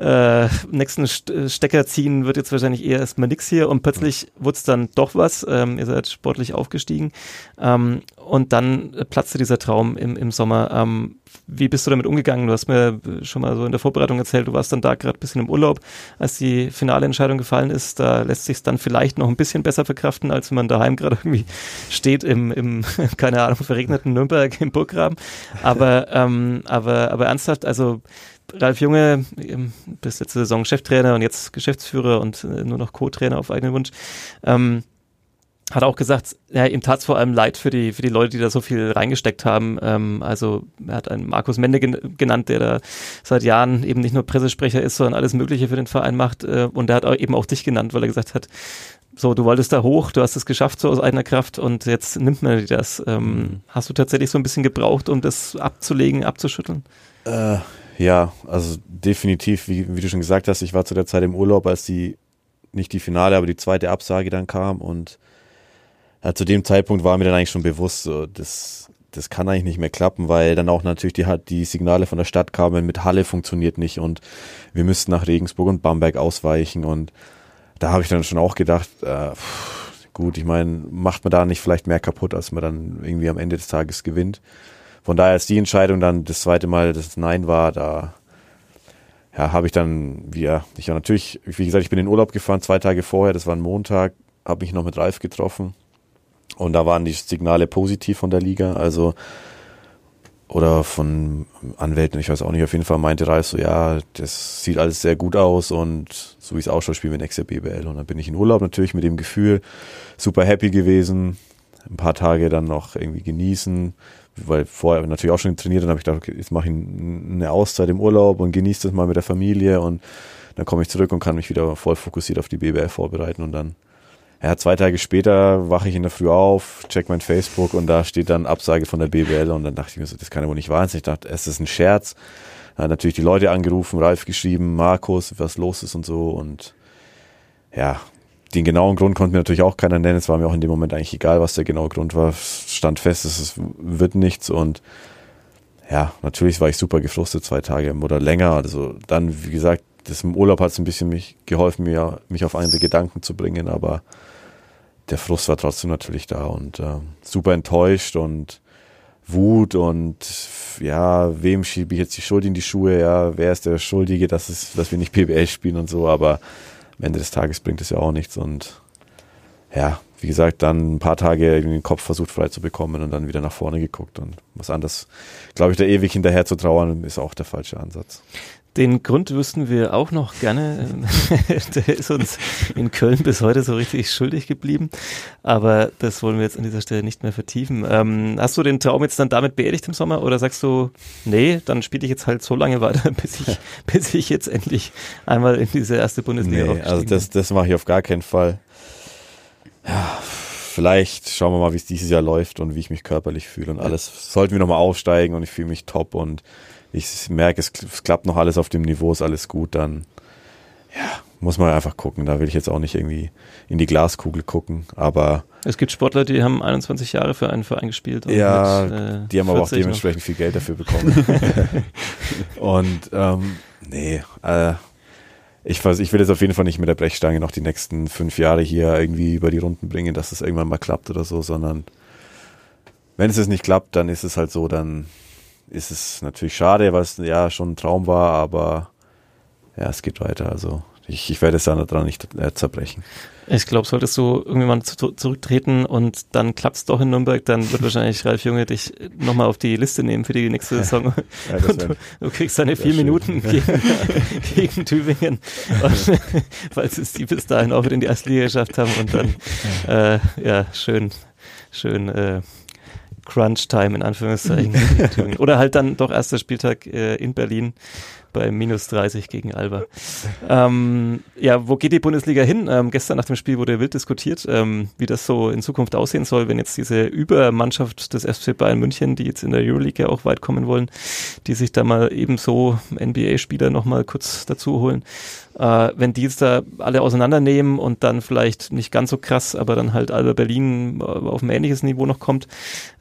äh, nächsten Stecker ziehen wird jetzt wahrscheinlich eher erstmal nix hier und plötzlich wurde es dann doch was. Ähm, ihr seid sportlich aufgestiegen ähm, und dann platzte dieser Traum im, im Sommer. Ähm, wie bist du damit umgegangen? Du hast mir schon mal so in der Vorbereitung erzählt, du warst dann da gerade ein bisschen im Urlaub, als die finale Entscheidung gefallen ist. Da lässt sich dann vielleicht noch ein bisschen besser verkraften, als wenn man daheim gerade irgendwie steht im, im, keine Ahnung, verregneten Nürnberg im Burggraben. Aber, ähm, aber, aber ernsthaft, also Ralf Junge, bis letzte Saison Cheftrainer und jetzt Geschäftsführer und äh, nur noch Co-Trainer auf eigenen Wunsch, ähm, hat auch gesagt, ja, ihm tat es vor allem leid für die, für die Leute, die da so viel reingesteckt haben. Ähm, also er hat einen Markus Mende gen genannt, der da seit Jahren eben nicht nur Pressesprecher ist, sondern alles Mögliche für den Verein macht. Äh, und er hat auch eben auch dich genannt, weil er gesagt hat, so, du wolltest da hoch, du hast es geschafft so aus eigener Kraft und jetzt nimmt man dir das. Ähm, mhm. Hast du tatsächlich so ein bisschen gebraucht, um das abzulegen, abzuschütteln? Äh, ja, also definitiv, wie, wie, du schon gesagt hast, ich war zu der Zeit im Urlaub, als die, nicht die Finale, aber die zweite Absage dann kam und ja, zu dem Zeitpunkt war mir dann eigentlich schon bewusst, so, das, das kann eigentlich nicht mehr klappen, weil dann auch natürlich die, die Signale von der Stadt kamen, mit Halle funktioniert nicht und wir müssten nach Regensburg und Bamberg ausweichen und da habe ich dann schon auch gedacht, äh, gut, ich meine, macht man da nicht vielleicht mehr kaputt, als man dann irgendwie am Ende des Tages gewinnt von daher ist die Entscheidung dann das zweite Mal, dass es Nein war, da ja, habe ich dann, wie ja, ich ja natürlich, wie gesagt, ich bin in den Urlaub gefahren, zwei Tage vorher, das war ein Montag, habe mich noch mit Ralf getroffen und da waren die Signale positiv von der Liga, also oder von Anwälten, ich weiß auch nicht, auf jeden Fall meinte Ralf so, ja, das sieht alles sehr gut aus und so wie es ausschaut, spielen wir nächstes Jahr BBL und dann bin ich in Urlaub natürlich mit dem Gefühl, super happy gewesen, ein paar Tage dann noch irgendwie genießen, weil vorher natürlich auch schon trainiert, dann habe ich gedacht, okay, jetzt mache ich eine Auszeit im Urlaub und genieße das mal mit der Familie und dann komme ich zurück und kann mich wieder voll fokussiert auf die BBL vorbereiten und dann ja, zwei Tage später wache ich in der Früh auf, check mein Facebook und da steht dann Absage von der BBL und dann dachte ich mir so, das kann ja wohl nicht wahr sein. Ich dachte, es ist ein Scherz. Dann natürlich die Leute angerufen, Ralf geschrieben, Markus, was los ist und so und ja, den genauen Grund konnte mir natürlich auch keiner nennen. Es war mir auch in dem Moment eigentlich egal, was der genaue Grund war. Stand fest, es wird nichts und ja, natürlich war ich super gefrustet zwei Tage oder länger. Also dann, wie gesagt, das im Urlaub hat es ein bisschen mich geholfen, mir, mich auf andere Gedanken zu bringen, aber der Frust war trotzdem natürlich da und äh, super enttäuscht und Wut und ja, wem schiebe ich jetzt die Schuld in die Schuhe? Ja, wer ist der Schuldige, dass, es, dass wir nicht PBL spielen und so, aber am Ende des Tages bringt es ja auch nichts und ja, wie gesagt, dann ein paar Tage den Kopf versucht frei zu bekommen und dann wieder nach vorne geguckt und was anderes, glaube ich, da ewig hinterher zu trauern, ist auch der falsche Ansatz. Den Grund wüssten wir auch noch gerne. Der ist uns in Köln bis heute so richtig schuldig geblieben. Aber das wollen wir jetzt an dieser Stelle nicht mehr vertiefen. Ähm, hast du den Traum jetzt dann damit beerdigt im Sommer oder sagst du, nee, dann spiele ich jetzt halt so lange weiter, bis ich, bis ich jetzt endlich einmal in diese erste Bundesliga Nee, also das, das mache ich auf gar keinen Fall. Ja, vielleicht schauen wir mal, wie es dieses Jahr läuft und wie ich mich körperlich fühle und alles. Sollten wir nochmal aufsteigen und ich fühle mich top und ich merke, es, es klappt noch alles auf dem Niveau, ist alles gut, dann ja, muss man einfach gucken. Da will ich jetzt auch nicht irgendwie in die Glaskugel gucken, aber Es gibt Sportler, die haben 21 Jahre für einen Verein gespielt. und ja, mit, äh, die haben aber auch 40 noch. dementsprechend viel Geld dafür bekommen. und ähm, nee, äh, ich, weiß, ich will jetzt auf jeden Fall nicht mit der Brechstange noch die nächsten fünf Jahre hier irgendwie über die Runden bringen, dass es irgendwann mal klappt oder so, sondern wenn es jetzt nicht klappt, dann ist es halt so, dann ist es natürlich schade, weil es ja schon ein Traum war, aber ja, es geht weiter. Also ich, ich werde es dann daran nicht äh, zerbrechen. Ich glaube, solltest du irgendwann zu, zurücktreten und dann klappt's doch in Nürnberg, dann wird wahrscheinlich Ralf Junge dich nochmal auf die Liste nehmen für die nächste Saison. Ja, du, du kriegst deine vier schön. Minuten gegen, gegen Tübingen, und, falls es die bis dahin auch wieder in die erste Liga geschafft haben und dann, äh, ja, schön, schön, äh, Crunch-Time in Anführungszeichen. Oder halt dann doch erster Spieltag äh, in Berlin bei minus 30 gegen Alba. Ähm, ja, wo geht die Bundesliga hin? Ähm, gestern nach dem Spiel wurde wild diskutiert, ähm, wie das so in Zukunft aussehen soll, wenn jetzt diese Übermannschaft des FC Bayern München, die jetzt in der Euroleague ja auch weit kommen wollen, die sich da mal ebenso NBA-Spieler nochmal kurz dazu holen, äh, wenn die jetzt da alle auseinandernehmen und dann vielleicht nicht ganz so krass, aber dann halt Alba Berlin äh, auf ein ähnliches Niveau noch kommt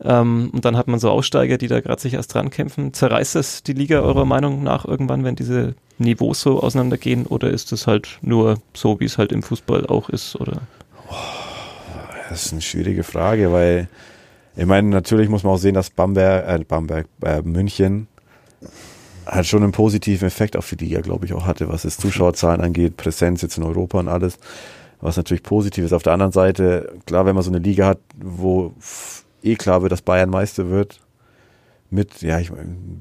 ähm, und dann hat man so Aussteiger, die da gerade sich erst dran kämpfen. Zerreißt das die Liga eurer Meinung nach irgendwann, wenn diese Niveaus so auseinandergehen oder ist es halt nur so, wie es halt im Fußball auch ist oder? Das ist eine schwierige Frage, weil ich meine, natürlich muss man auch sehen, dass Bamberg, äh, Bamberg, äh, München halt schon einen positiven Effekt auf die Liga, glaube ich, auch hatte, was es Zuschauerzahlen angeht, Präsenz jetzt in Europa und alles, was natürlich positiv ist. Auf der anderen Seite, klar, wenn man so eine Liga hat, wo eh klar wird, dass Bayern Meister wird, mit, ja, ich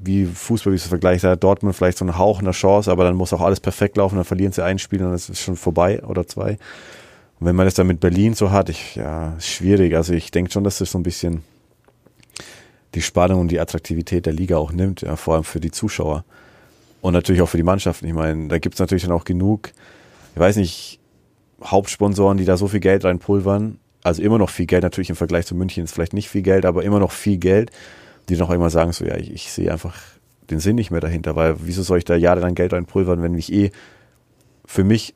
wie Fußball, wie es vergleicht, da hat Dortmund vielleicht so einen Hauch einer Chance, aber dann muss auch alles perfekt laufen, dann verlieren sie ein Spiel und dann ist es schon vorbei oder zwei. Und wenn man das dann mit Berlin so hat, ich, ja, ist schwierig. Also ich denke schon, dass das so ein bisschen die Spannung und die Attraktivität der Liga auch nimmt, ja, vor allem für die Zuschauer. Und natürlich auch für die Mannschaften. Ich meine, da gibt's natürlich dann auch genug, ich weiß nicht, Hauptsponsoren, die da so viel Geld reinpulvern. Also immer noch viel Geld, natürlich im Vergleich zu München ist vielleicht nicht viel Geld, aber immer noch viel Geld, die noch immer sagen, so ja, ich, ich sehe einfach den Sinn nicht mehr dahinter, weil wieso soll ich da jahrelang Geld reinpulvern, wenn ich eh für mich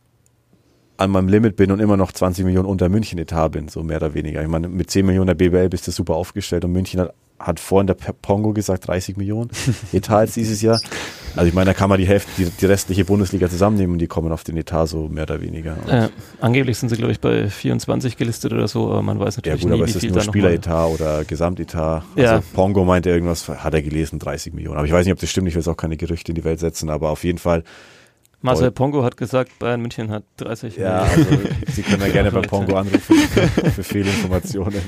an meinem Limit bin und immer noch 20 Millionen unter München-Etat bin, so mehr oder weniger. Ich meine, mit 10 Millionen der BBL bist du super aufgestellt und München hat, hat vorhin der Pongo gesagt 30 Millionen Etat jetzt dieses Jahr. Also ich meine, da kann man die Hälfte, die, die restliche Bundesliga zusammennehmen und die kommen auf den Etat so mehr oder weniger. Äh, angeblich sind sie, glaube ich, bei 24 gelistet oder so, aber man weiß ja natürlich gut, nie, aber es ist nur Spieleretat oder Gesamtetat. Ja. Also Pongo meinte irgendwas, hat er gelesen, 30 Millionen. Aber ich weiß nicht, ob das stimmt, ich will jetzt auch keine Gerüchte in die Welt setzen, aber auf jeden Fall Marcel. Pongo hat gesagt, Bayern München hat 30 Ja, also Sie können ja gerne beim Pongo anrufen für Fehlinformationen.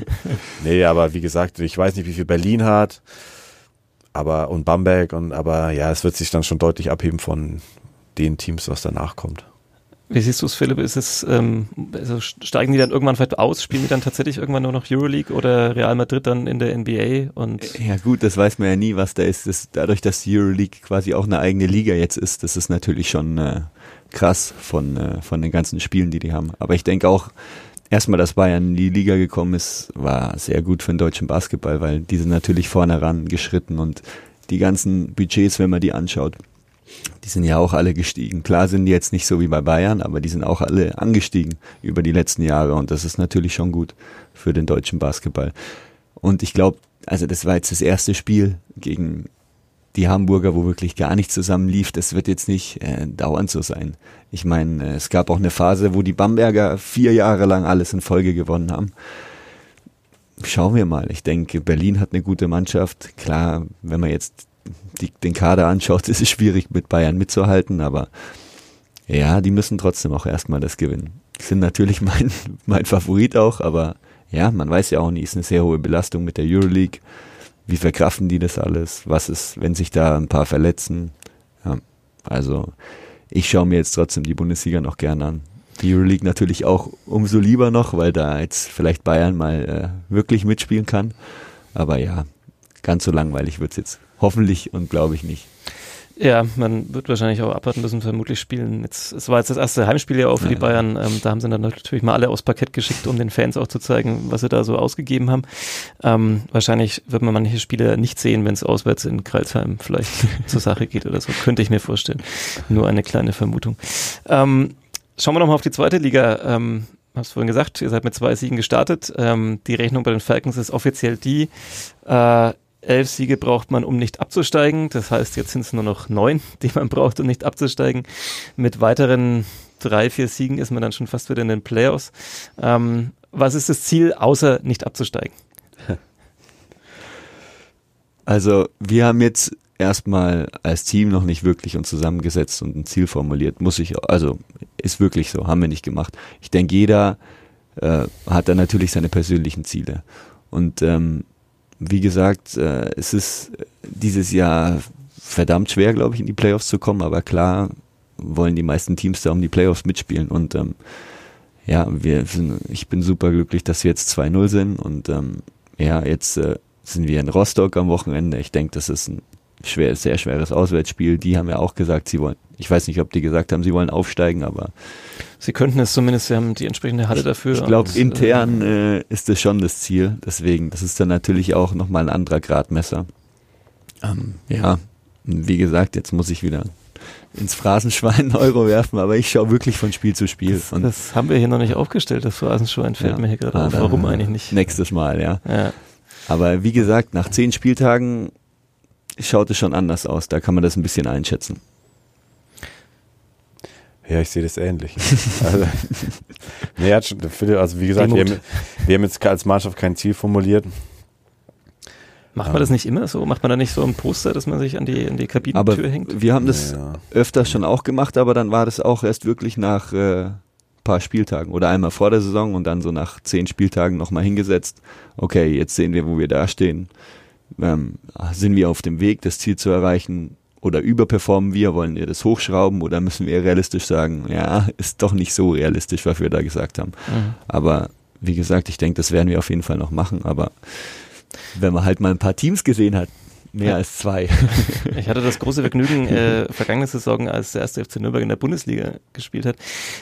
Nee, aber wie gesagt, ich weiß nicht, wie viel Berlin hat, aber und Bamberg und aber ja, es wird sich dann schon deutlich abheben von den Teams, was danach kommt. Wie siehst du es, Philipp? Ist es, ähm, also steigen die dann irgendwann vielleicht aus? Spielen die dann tatsächlich irgendwann nur noch Euroleague oder Real Madrid dann in der NBA? Und Ja gut, das weiß man ja nie, was da ist. Das, dadurch, dass die Euroleague quasi auch eine eigene Liga jetzt ist, das ist natürlich schon äh, krass von, äh, von den ganzen Spielen, die die haben. Aber ich denke auch, erstmal, dass Bayern in die Liga gekommen ist, war sehr gut für den deutschen Basketball, weil die sind natürlich vorne ran geschritten und die ganzen Budgets, wenn man die anschaut, die sind ja auch alle gestiegen. Klar sind die jetzt nicht so wie bei Bayern, aber die sind auch alle angestiegen über die letzten Jahre und das ist natürlich schon gut für den deutschen Basketball. Und ich glaube, also das war jetzt das erste Spiel gegen die Hamburger, wo wirklich gar nichts zusammen lief, das wird jetzt nicht äh, dauernd so sein. Ich meine, äh, es gab auch eine Phase, wo die Bamberger vier Jahre lang alles in Folge gewonnen haben. Schauen wir mal. Ich denke, Berlin hat eine gute Mannschaft. Klar, wenn man jetzt die, den Kader anschaut, ist es schwierig mit Bayern mitzuhalten, aber ja, die müssen trotzdem auch erstmal das gewinnen. Sind natürlich mein, mein Favorit auch, aber ja, man weiß ja auch nie, ist eine sehr hohe Belastung mit der Euroleague. Wie verkraften die das alles? Was ist, wenn sich da ein paar verletzen? Ja, also ich schaue mir jetzt trotzdem die Bundesliga noch gern an. Die Euroleague natürlich auch umso lieber noch, weil da jetzt vielleicht Bayern mal äh, wirklich mitspielen kann. Aber ja, ganz so langweilig wird's jetzt hoffentlich und glaube ich nicht. Ja, man wird wahrscheinlich auch abwarten müssen, vermutlich spielen. Jetzt, es war jetzt das erste Heimspiel ja auch für ja, die Bayern. Ähm, da haben sie dann natürlich mal alle aufs Parkett geschickt, um den Fans auch zu zeigen, was sie da so ausgegeben haben. Ähm, wahrscheinlich wird man manche Spiele nicht sehen, wenn es auswärts in Kreilsheim vielleicht zur Sache geht oder so. Könnte ich mir vorstellen. Nur eine kleine Vermutung. Ähm, schauen wir nochmal auf die zweite Liga. Ähm, hab's vorhin gesagt, ihr seid mit zwei Siegen gestartet. Ähm, die Rechnung bei den Falcons ist offiziell die, äh, elf Siege braucht man, um nicht abzusteigen. Das heißt, jetzt sind es nur noch neun, die man braucht, um nicht abzusteigen. Mit weiteren drei, vier Siegen ist man dann schon fast wieder in den Playoffs. Ähm, was ist das Ziel, außer nicht abzusteigen? Also, wir haben jetzt erstmal als Team noch nicht wirklich uns zusammengesetzt und ein Ziel formuliert. Muss ich, also, ist wirklich so, haben wir nicht gemacht. Ich denke, jeder äh, hat da natürlich seine persönlichen Ziele. Und ähm, wie gesagt, äh, es ist dieses Jahr verdammt schwer, glaube ich, in die Playoffs zu kommen, aber klar wollen die meisten Teams da um die Playoffs mitspielen und ähm, ja, wir ich bin super glücklich, dass wir jetzt 2-0 sind und ähm, ja, jetzt äh, sind wir in Rostock am Wochenende. Ich denke, das ist ein schwer, sehr schweres Auswärtsspiel. Die haben ja auch gesagt, sie wollen, ich weiß nicht, ob die gesagt haben, sie wollen aufsteigen, aber Sie könnten es zumindest, Sie haben die entsprechende Halle dafür. Ich glaube, intern äh, ist das schon das Ziel. Deswegen, das ist dann natürlich auch nochmal ein anderer Gradmesser. Ähm, ja, wie gesagt, jetzt muss ich wieder ins Phrasenschwein Euro werfen, aber ich schaue wirklich von Spiel zu Spiel. Das, das haben wir hier noch nicht aufgestellt, das Phrasenschwein fällt ja, mir hier gerade auf. Warum eigentlich nicht? Nächstes Mal, ja. ja. Aber wie gesagt, nach zehn Spieltagen schaut es schon anders aus. Da kann man das ein bisschen einschätzen. Ja, ich sehe das ähnlich. also, nee, also wie gesagt, wir haben, wir haben, jetzt als Mannschaft kein Ziel formuliert. Macht man das nicht immer so? Macht man da nicht so ein Poster, dass man sich an die, an die Kabinentür aber hängt? Wir haben das ja. öfter schon auch gemacht, aber dann war das auch erst wirklich nach äh, paar Spieltagen oder einmal vor der Saison und dann so nach zehn Spieltagen nochmal hingesetzt. Okay, jetzt sehen wir, wo wir da stehen. Ähm, sind wir auf dem Weg, das Ziel zu erreichen? oder überperformen wir? Wollen wir das hochschrauben oder müssen wir realistisch sagen, ja, ist doch nicht so realistisch, was wir da gesagt haben. Mhm. Aber wie gesagt, ich denke, das werden wir auf jeden Fall noch machen. Aber wenn man halt mal ein paar Teams gesehen hat, Mehr ja. als zwei. ich hatte das große Vergnügen, äh, vergangene Saison, als der erste FC Nürnberg in der Bundesliga gespielt hat,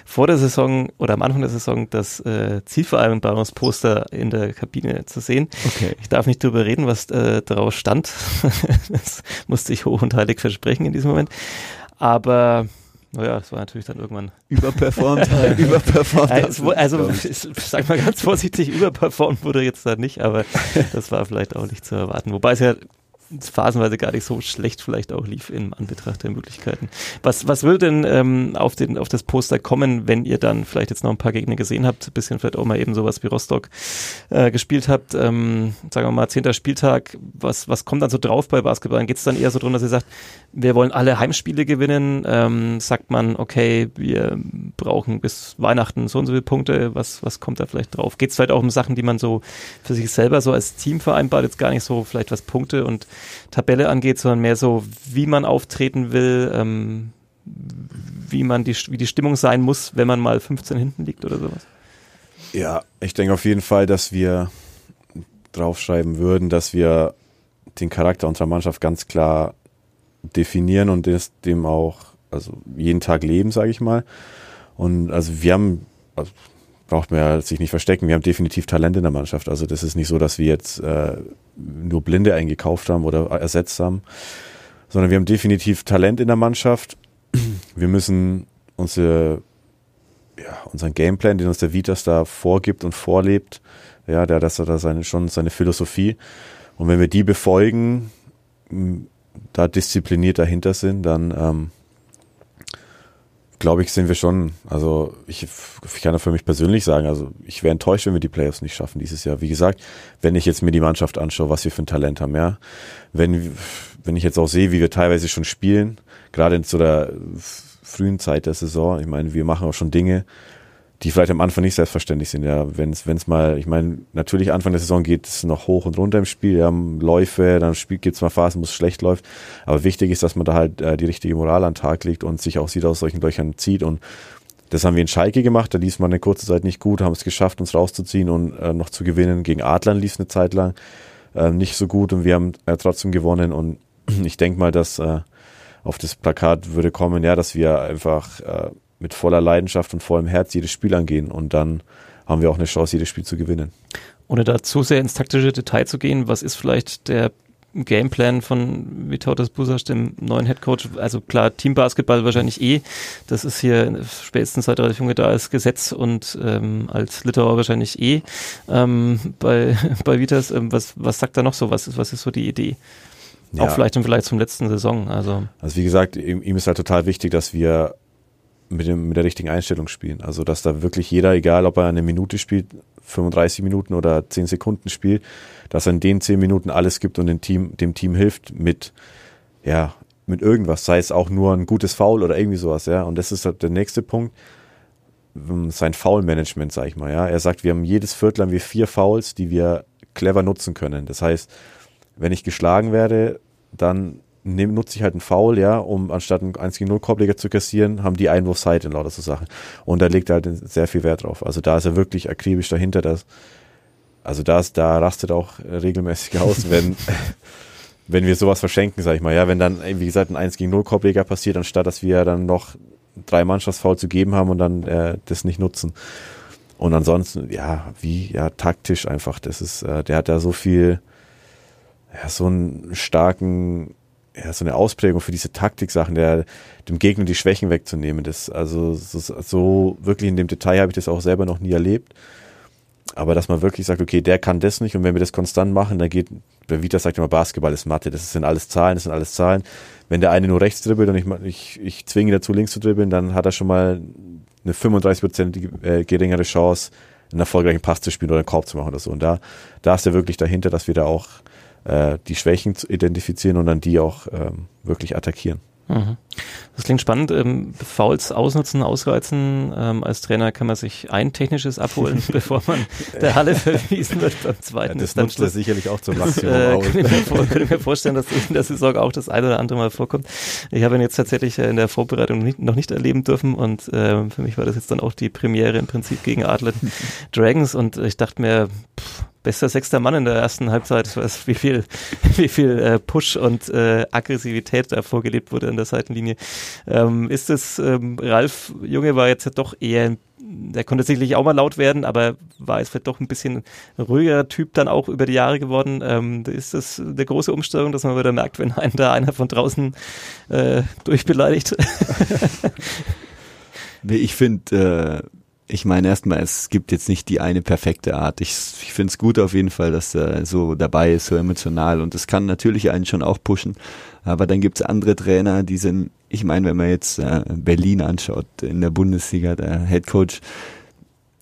vor der Saison oder am Anfang der Saison das äh, Zielvereinbarungsposter in der Kabine zu sehen. Okay. Ich darf nicht darüber reden, was äh, daraus stand. das musste ich hoch und heilig versprechen in diesem Moment. Aber naja, es war natürlich dann irgendwann überperformt. überperformt. Also, also ich sag mal ganz vorsichtig, überperformt wurde jetzt da nicht, aber das war vielleicht auch nicht zu erwarten. Wobei es ja phasenweise gar nicht so schlecht vielleicht auch lief in Anbetracht der Möglichkeiten. Was, was würde denn ähm, auf, den, auf das Poster kommen, wenn ihr dann vielleicht jetzt noch ein paar Gegner gesehen habt, ein bisschen vielleicht auch mal eben sowas wie Rostock äh, gespielt habt, ähm, sagen wir mal zehnter Spieltag, was, was kommt dann so drauf bei Basketball? Geht es dann eher so drum, dass ihr sagt, wir wollen alle Heimspiele gewinnen, ähm, sagt man, okay, wir brauchen bis Weihnachten so und so viele Punkte, was, was kommt da vielleicht drauf? Geht es vielleicht auch um Sachen, die man so für sich selber so als Team vereinbart, jetzt gar nicht so vielleicht was Punkte und Tabelle angeht, sondern mehr so, wie man auftreten will, ähm, wie man die, wie die Stimmung sein muss, wenn man mal 15 hinten liegt oder sowas? Ja, ich denke auf jeden Fall, dass wir draufschreiben würden, dass wir den Charakter unserer Mannschaft ganz klar definieren und dem auch also jeden Tag leben, sage ich mal. Und also wir haben, also braucht man ja sich nicht verstecken, wir haben definitiv Talent in der Mannschaft. Also das ist nicht so, dass wir jetzt äh, nur Blinde eingekauft haben oder ersetzt haben, sondern wir haben definitiv Talent in der Mannschaft. Wir müssen unsere, ja, unseren Gameplan, den uns der Vitas da vorgibt und vorlebt, ja, der hat da seine, schon seine Philosophie. Und wenn wir die befolgen, da diszipliniert dahinter sind, dann ähm, glaube ich, sind wir schon, also ich, ich kann ja für mich persönlich sagen, also ich wäre enttäuscht, wenn wir die Playoffs nicht schaffen dieses Jahr. Wie gesagt, wenn ich jetzt mir die Mannschaft anschaue, was wir für ein Talent haben, ja, wenn, wenn ich jetzt auch sehe, wie wir teilweise schon spielen, gerade in so der frühen Zeit der Saison, ich meine, wir machen auch schon Dinge, die vielleicht am Anfang nicht selbstverständlich sind. Ja, wenn es mal, ich meine, natürlich Anfang der Saison geht es noch hoch und runter im Spiel, ja, Läufe, dann gibt es mal Phasen, wo es schlecht läuft. Aber wichtig ist, dass man da halt äh, die richtige Moral an den Tag legt und sich auch sieht aus solchen Löchern zieht. Und das haben wir in Schalke gemacht, da lief man eine kurze Zeit nicht gut, haben es geschafft, uns rauszuziehen und äh, noch zu gewinnen. Gegen Adlern lief es eine Zeit lang äh, nicht so gut und wir haben äh, trotzdem gewonnen. Und ich denke mal, dass äh, auf das Plakat würde kommen, ja, dass wir einfach äh, mit voller Leidenschaft und vollem Herz jedes Spiel angehen und dann haben wir auch eine Chance, jedes Spiel zu gewinnen. Ohne da zu sehr ins taktische Detail zu gehen, was ist vielleicht der Gameplan von Vitautas Busasch, dem neuen Headcoach? Also klar, Teambasketball wahrscheinlich eh. Das ist hier spätestens seit Ralf Junge da als Gesetz und ähm, als Litauer wahrscheinlich eh ähm, bei, bei Vitas. Ähm, was, was sagt er noch so? Was ist, was ist so die Idee? Ja. Auch vielleicht im Vergleich zum letzten Saison. Also, also wie gesagt, ihm, ihm ist halt total wichtig, dass wir mit, dem, mit der richtigen Einstellung spielen. Also, dass da wirklich jeder, egal ob er eine Minute spielt, 35 Minuten oder 10 Sekunden spielt, dass er in den 10 Minuten alles gibt und dem Team, dem Team hilft mit, ja, mit irgendwas, sei es auch nur ein gutes Foul oder irgendwie sowas, ja. Und das ist halt der nächste Punkt, ähm, sein Foul-Management, sag ich mal, ja. Er sagt, wir haben jedes Viertel haben wir vier Fouls, die wir clever nutzen können. Das heißt, wenn ich geschlagen werde, dann nehm, nutze ich halt einen Foul, ja, um anstatt einen 1 gegen 0 Korbleger zu kassieren, haben die Einwurfseite in lauter so Sachen. Und da legt er halt sehr viel Wert drauf. Also da ist er wirklich akribisch dahinter, dass, also da ist, da rastet auch regelmäßig aus, wenn, wenn wir sowas verschenken, sag ich mal, ja, wenn dann, wie gesagt, ein 1 gegen 0 Korbleger passiert, anstatt dass wir dann noch drei Mannschaftsfoul zu geben haben und dann äh, das nicht nutzen. Und ansonsten, ja, wie, ja, taktisch einfach, das ist, äh, der hat da so viel, ja, so einen starken ja, so eine Ausprägung für diese Taktiksachen, der dem Gegner die Schwächen wegzunehmen. Das, also so, so wirklich in dem Detail habe ich das auch selber noch nie erlebt. Aber dass man wirklich sagt, okay, der kann das nicht und wenn wir das konstant machen, dann geht, Vita sagt immer, Basketball ist Mathe, das sind alles Zahlen, das sind alles Zahlen. Wenn der eine nur rechts dribbelt und ich, ich, ich zwinge dazu, links zu dribbeln, dann hat er schon mal eine 35% äh, geringere Chance, einen erfolgreichen Pass zu spielen oder einen Korb zu machen oder so. Und da, da ist er wirklich dahinter, dass wir da auch äh, die Schwächen zu identifizieren und dann die auch ähm, wirklich attackieren. Mhm. Das klingt spannend. Ähm, Fouls ausnutzen, ausreizen. Ähm, als Trainer kann man sich ein technisches abholen, bevor man der Halle verwiesen wird beim zweiten. Ja, das nutzt er sicherlich auch zum Maximum äh, aus. Könnte ich, mir, mir vorstellen, dass in der Saison auch das eine oder andere Mal vorkommt. Ich habe ihn jetzt tatsächlich in der Vorbereitung nicht, noch nicht erleben dürfen und äh, für mich war das jetzt dann auch die Premiere im Prinzip gegen Adler Dragons und ich dachte mir, pff, bester sechster Mann in der ersten Halbzeit, was, wie viel, wie viel äh, Push und äh, Aggressivität da vorgelebt wurde an der Seitenlinie. Ähm, ist es, ähm, Ralf Junge war jetzt ja doch eher, der konnte sicherlich auch mal laut werden, aber war jetzt vielleicht doch ein bisschen ruhiger Typ dann auch über die Jahre geworden. Ähm, ist das eine große Umstellung, dass man wieder merkt, wenn einen da einer von draußen äh, durchbeleidigt? ich finde, äh ich meine erstmal, es gibt jetzt nicht die eine perfekte Art. Ich, ich finde es gut auf jeden Fall, dass er so dabei ist, so emotional. Und das kann natürlich einen schon auch pushen. Aber dann gibt's andere Trainer, die sind, ich meine, wenn man jetzt äh, Berlin anschaut, in der Bundesliga, der Head Coach,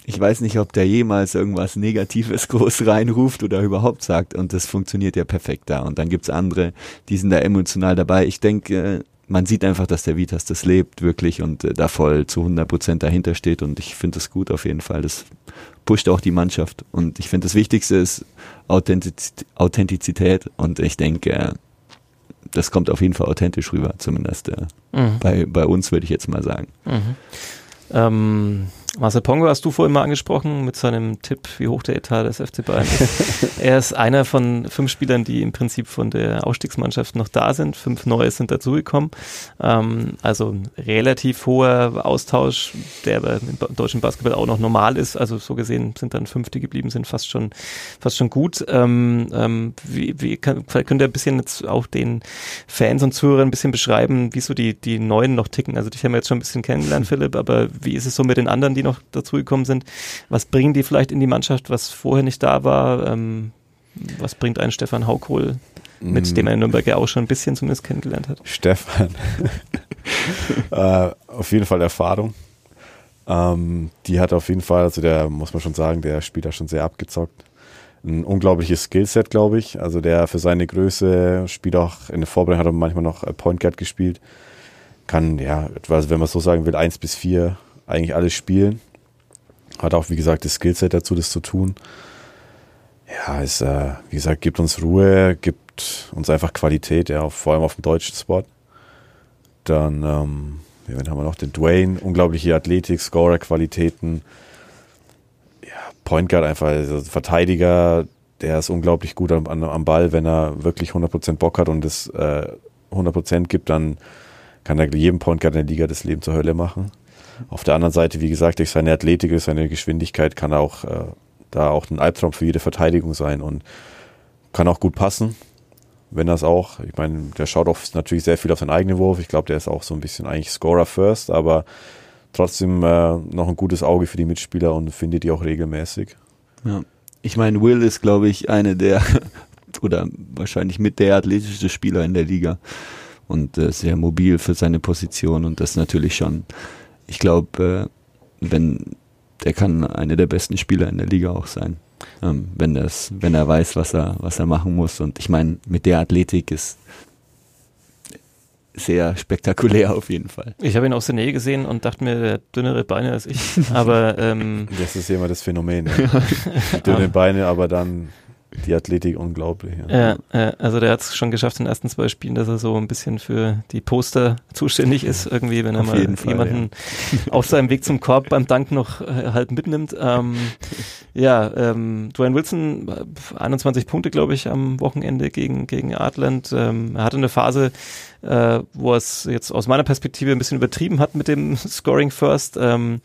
ich weiß nicht, ob der jemals irgendwas Negatives groß reinruft oder überhaupt sagt. Und das funktioniert ja perfekt da. Und dann gibt's andere, die sind da emotional dabei. Ich denke, man sieht einfach, dass der Vitas das lebt wirklich und äh, da voll zu 100 Prozent dahinter steht und ich finde das gut auf jeden Fall. Das pusht auch die Mannschaft und ich finde das Wichtigste ist Authentizität, Authentizität und ich denke, äh, das kommt auf jeden Fall authentisch rüber, zumindest äh, mhm. bei, bei uns würde ich jetzt mal sagen. Mhm. Ähm, Marcel Pongo hast du vorhin mal angesprochen mit seinem Tipp, wie hoch der Etat des FC Bayern ist. er ist einer von fünf Spielern, die im Prinzip von der Ausstiegsmannschaft noch da sind. Fünf neue sind dazugekommen. Ähm, also ein relativ hoher Austausch, der im deutschen Basketball auch noch normal ist. Also so gesehen sind dann fünf, die geblieben sind, fast schon, fast schon gut. Ähm, ähm, wie, wie kann, könnt ihr ein bisschen jetzt auch den Fans und Zuhörern ein bisschen beschreiben, wie so die, die Neuen noch ticken? Also dich haben wir jetzt schon ein bisschen kennengelernt, Philipp, aber wie ist es so mit den anderen, die die noch dazugekommen sind. Was bringen die vielleicht in die Mannschaft, was vorher nicht da war? Ähm, was bringt ein Stefan Haukohl mit Mm. dem er in Nürnberg ja auch schon ein bisschen zumindest kennengelernt hat. Stefan. äh, auf jeden Fall Erfahrung. Ähm, die hat auf jeden Fall, also der muss man schon sagen, der spielt da schon sehr abgezockt. Ein unglaubliches Skillset, glaube ich. Also der für seine Größe spielt auch in der Vorbereitung hat er manchmal noch äh, Point Guard gespielt. Kann, ja, etwas, wenn man so sagen will, eins bis vier eigentlich alles spielen. Hat auch, wie gesagt, das Skillset dazu, das zu tun. Ja, ist, äh, wie gesagt, gibt uns Ruhe, gibt uns einfach Qualität, ja, vor allem auf dem deutschen Spot. Dann, ähm, ja, wen haben wir noch? Den Dwayne, unglaubliche Athletik, Scorer-Qualitäten. Ja, Point Guard einfach, also Verteidiger, der ist unglaublich gut am, am am Ball, wenn er wirklich 100% Bock hat und es äh, 100% gibt, dann kann er jedem Point Guard in der Liga das Leben zur Hölle machen. Auf der anderen Seite, wie gesagt, durch seine Athletik, durch seine Geschwindigkeit kann er auch äh, da auch ein Albtraum für jede Verteidigung sein und kann auch gut passen, wenn das auch. Ich meine, der schaut auch natürlich sehr viel auf seinen eigenen Wurf. Ich glaube, der ist auch so ein bisschen eigentlich Scorer first, aber trotzdem äh, noch ein gutes Auge für die Mitspieler und findet die auch regelmäßig. Ja. Ich meine, Will ist, glaube ich, eine der, oder wahrscheinlich mit der athletischste Spieler in der Liga und äh, sehr mobil für seine Position und das natürlich schon, ich glaube, äh, wenn, der kann einer der besten Spieler in der Liga auch sein. Ähm, wenn das, wenn er weiß, was er, was er machen muss. Und ich meine, mit der Athletik ist sehr spektakulär auf jeden Fall. Ich habe ihn aus der Nähe gesehen und dachte mir, der hat dünnere Beine als ich. Aber ähm, Das ist ja immer das Phänomen. Ja. Die dünnen Beine, aber dann die Athletik unglaublich. Ja. Ja, äh, also der hat es schon geschafft in den ersten zwei Spielen, dass er so ein bisschen für die Poster zuständig ist, irgendwie, wenn er Auf mal Fall, jemanden auf seinem Weg zum Korb beim Dank noch äh, halt mitnimmt. Ähm, ja, ähm, Dwayne Wilson, äh, 21 Punkte, glaube ich, am Wochenende gegen, gegen Artland. Ähm, er hatte eine Phase, äh, wo es jetzt aus meiner Perspektive ein bisschen übertrieben hat mit dem Scoring First. Ähm,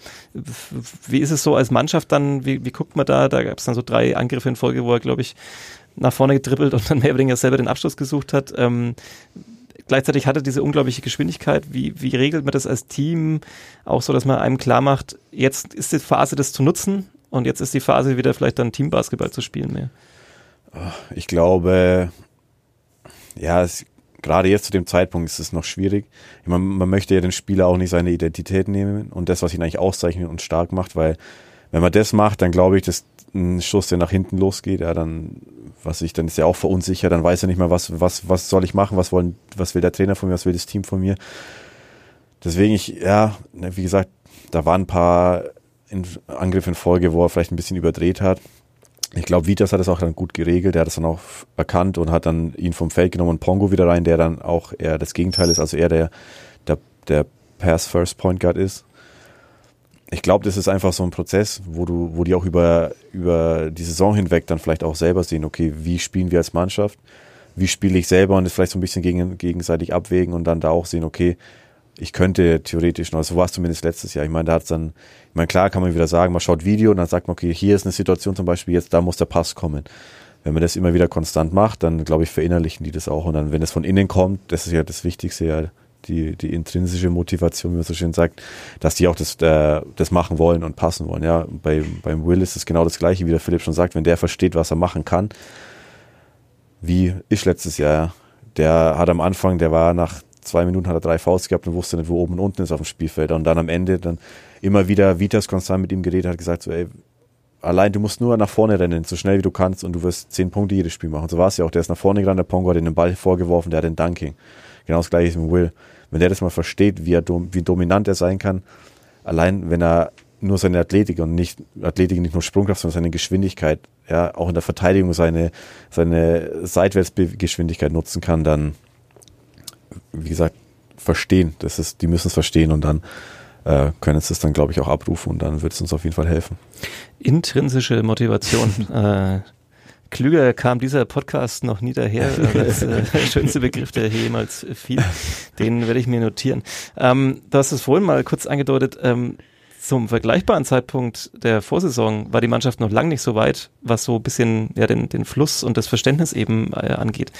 wie ist es so als Mannschaft dann? Wie, wie guckt man da? Da gab es dann so drei Angriffe in Folge, wo er, glaube ich, nach vorne gedribbelt und dann weniger selber den Abschluss gesucht hat. Ähm, gleichzeitig er diese unglaubliche Geschwindigkeit. Wie, wie regelt man das als Team? Auch so, dass man einem klar macht, jetzt ist die Phase, das zu nutzen und jetzt ist die Phase, wieder vielleicht dann Teambasketball zu spielen mehr. Ich glaube, ja, es, gerade jetzt zu dem Zeitpunkt ist es noch schwierig. Meine, man möchte ja den Spieler auch nicht seine Identität nehmen und das, was ihn eigentlich auszeichnet und stark macht, weil wenn man das macht, dann glaube ich, dass ein Schuss, der nach hinten losgeht, ja, dann, was ich, dann ist er auch verunsichert, dann weiß er nicht mehr, was, was, was soll ich machen, was wollen, was will der Trainer von mir, was will das Team von mir. Deswegen ich, ja, ne, wie gesagt, da waren ein paar Angriffe in Folge, wo er vielleicht ein bisschen überdreht hat. Ich glaube, Vitas hat es auch dann gut geregelt, der hat es dann auch erkannt und hat dann ihn vom Feld genommen und Pongo wieder rein, der dann auch eher das Gegenteil ist, also eher der, der, der Pass-First Point Guard ist. Ich glaube, das ist einfach so ein Prozess, wo du, wo die auch über, über die Saison hinweg dann vielleicht auch selber sehen, okay, wie spielen wir als Mannschaft, wie spiele ich selber? Und das vielleicht so ein bisschen gegen, gegenseitig abwägen und dann da auch sehen, okay, ich könnte theoretisch noch, so war es zumindest letztes Jahr. Ich meine, da hat's dann, ich meine, klar kann man wieder sagen, man schaut Video und dann sagt man, okay, hier ist eine Situation zum Beispiel, jetzt da muss der Pass kommen. Wenn man das immer wieder konstant macht, dann glaube ich, verinnerlichen die das auch. Und dann, wenn es von innen kommt, das ist ja das Wichtigste, ja, die, die intrinsische Motivation, wie man so schön sagt, dass die auch das, äh, das machen wollen und passen wollen. Ja, bei, beim Will ist es genau das Gleiche, wie der Philipp schon sagt, wenn der versteht, was er machen kann, wie ich letztes Jahr, ja. der hat am Anfang, der war nach zwei Minuten hat er drei Faust gehabt und wusste nicht, wo oben und unten ist auf dem Spielfeld. Und dann am Ende dann immer wieder Vitas konstant mit ihm geredet, hat gesagt so, ey, allein du musst nur nach vorne rennen, so schnell wie du kannst und du wirst zehn Punkte jedes Spiel machen. So war es ja auch. Der ist nach vorne gerannt, der Pongo hat den Ball vorgeworfen, der hat den Dunking. Genau das gleiche ist mit Will. Wenn der das mal versteht, wie, er, wie dominant er sein kann, allein wenn er nur seine Athletik und nicht Athletik nicht nur Sprungkraft, sondern seine Geschwindigkeit, ja, auch in der Verteidigung seine, seine Seitwärtsgeschwindigkeit nutzen kann, dann, wie gesagt, verstehen. Das ist, die müssen es verstehen und dann äh, können sie es dann, glaube ich, auch abrufen und dann wird es uns auf jeden Fall helfen. Intrinsische Motivation. äh, klüger kam dieser Podcast noch nie daher. Das äh, der schönste Begriff, der hier jemals fiel. Den werde ich mir notieren. Ähm, du hast es vorhin mal kurz angedeutet. Ähm, zum vergleichbaren Zeitpunkt der Vorsaison war die Mannschaft noch lang nicht so weit, was so ein bisschen ja, den, den Fluss und das Verständnis eben äh, angeht.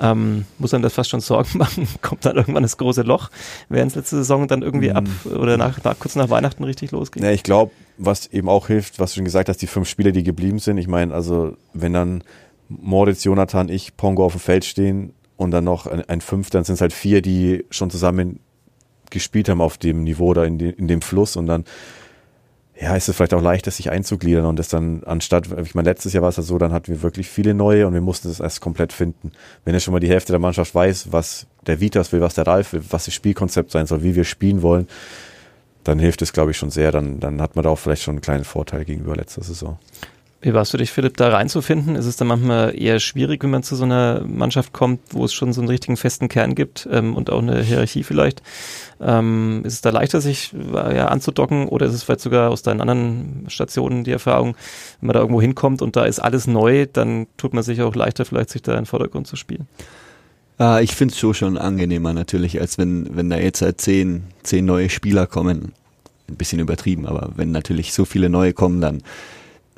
Ähm, muss einem das fast schon Sorgen machen? Kommt dann irgendwann das große Loch, während es letzte Saison dann irgendwie ab oder nach, nach, kurz nach Weihnachten richtig losgeht? Ja, ich glaube, was eben auch hilft, was du schon gesagt hast, die fünf Spieler, die geblieben sind. Ich meine, also wenn dann Moritz, Jonathan, ich, Pongo auf dem Feld stehen und dann noch ein, ein Fünfter, dann sind es halt vier, die schon zusammen gespielt haben auf dem Niveau oder in, de, in dem Fluss und dann ja, ist es vielleicht auch leichter, sich einzugliedern und das dann anstatt, ich meine, letztes Jahr war es ja so, dann hatten wir wirklich viele neue und wir mussten das erst komplett finden. Wenn jetzt schon mal die Hälfte der Mannschaft weiß, was der Vitas will, was der Ralf will, was das Spielkonzept sein soll, wie wir spielen wollen, dann hilft es, glaube ich, schon sehr. Dann, dann hat man da auch vielleicht schon einen kleinen Vorteil gegenüber letzter Saison. Wie war es für dich, Philipp, da reinzufinden? Ist es dann manchmal eher schwierig, wenn man zu so einer Mannschaft kommt, wo es schon so einen richtigen festen Kern gibt ähm, und auch eine Hierarchie vielleicht? Ähm, ist es da leichter, sich äh, ja, anzudocken oder ist es vielleicht sogar aus deinen anderen Stationen die Erfahrung, wenn man da irgendwo hinkommt und da ist alles neu, dann tut man sich auch leichter, vielleicht sich da in den Vordergrund zu spielen? Ah, ich finde es so schon angenehmer natürlich, als wenn, wenn da jetzt halt zehn, zehn neue Spieler kommen. Ein bisschen übertrieben, aber wenn natürlich so viele neue kommen, dann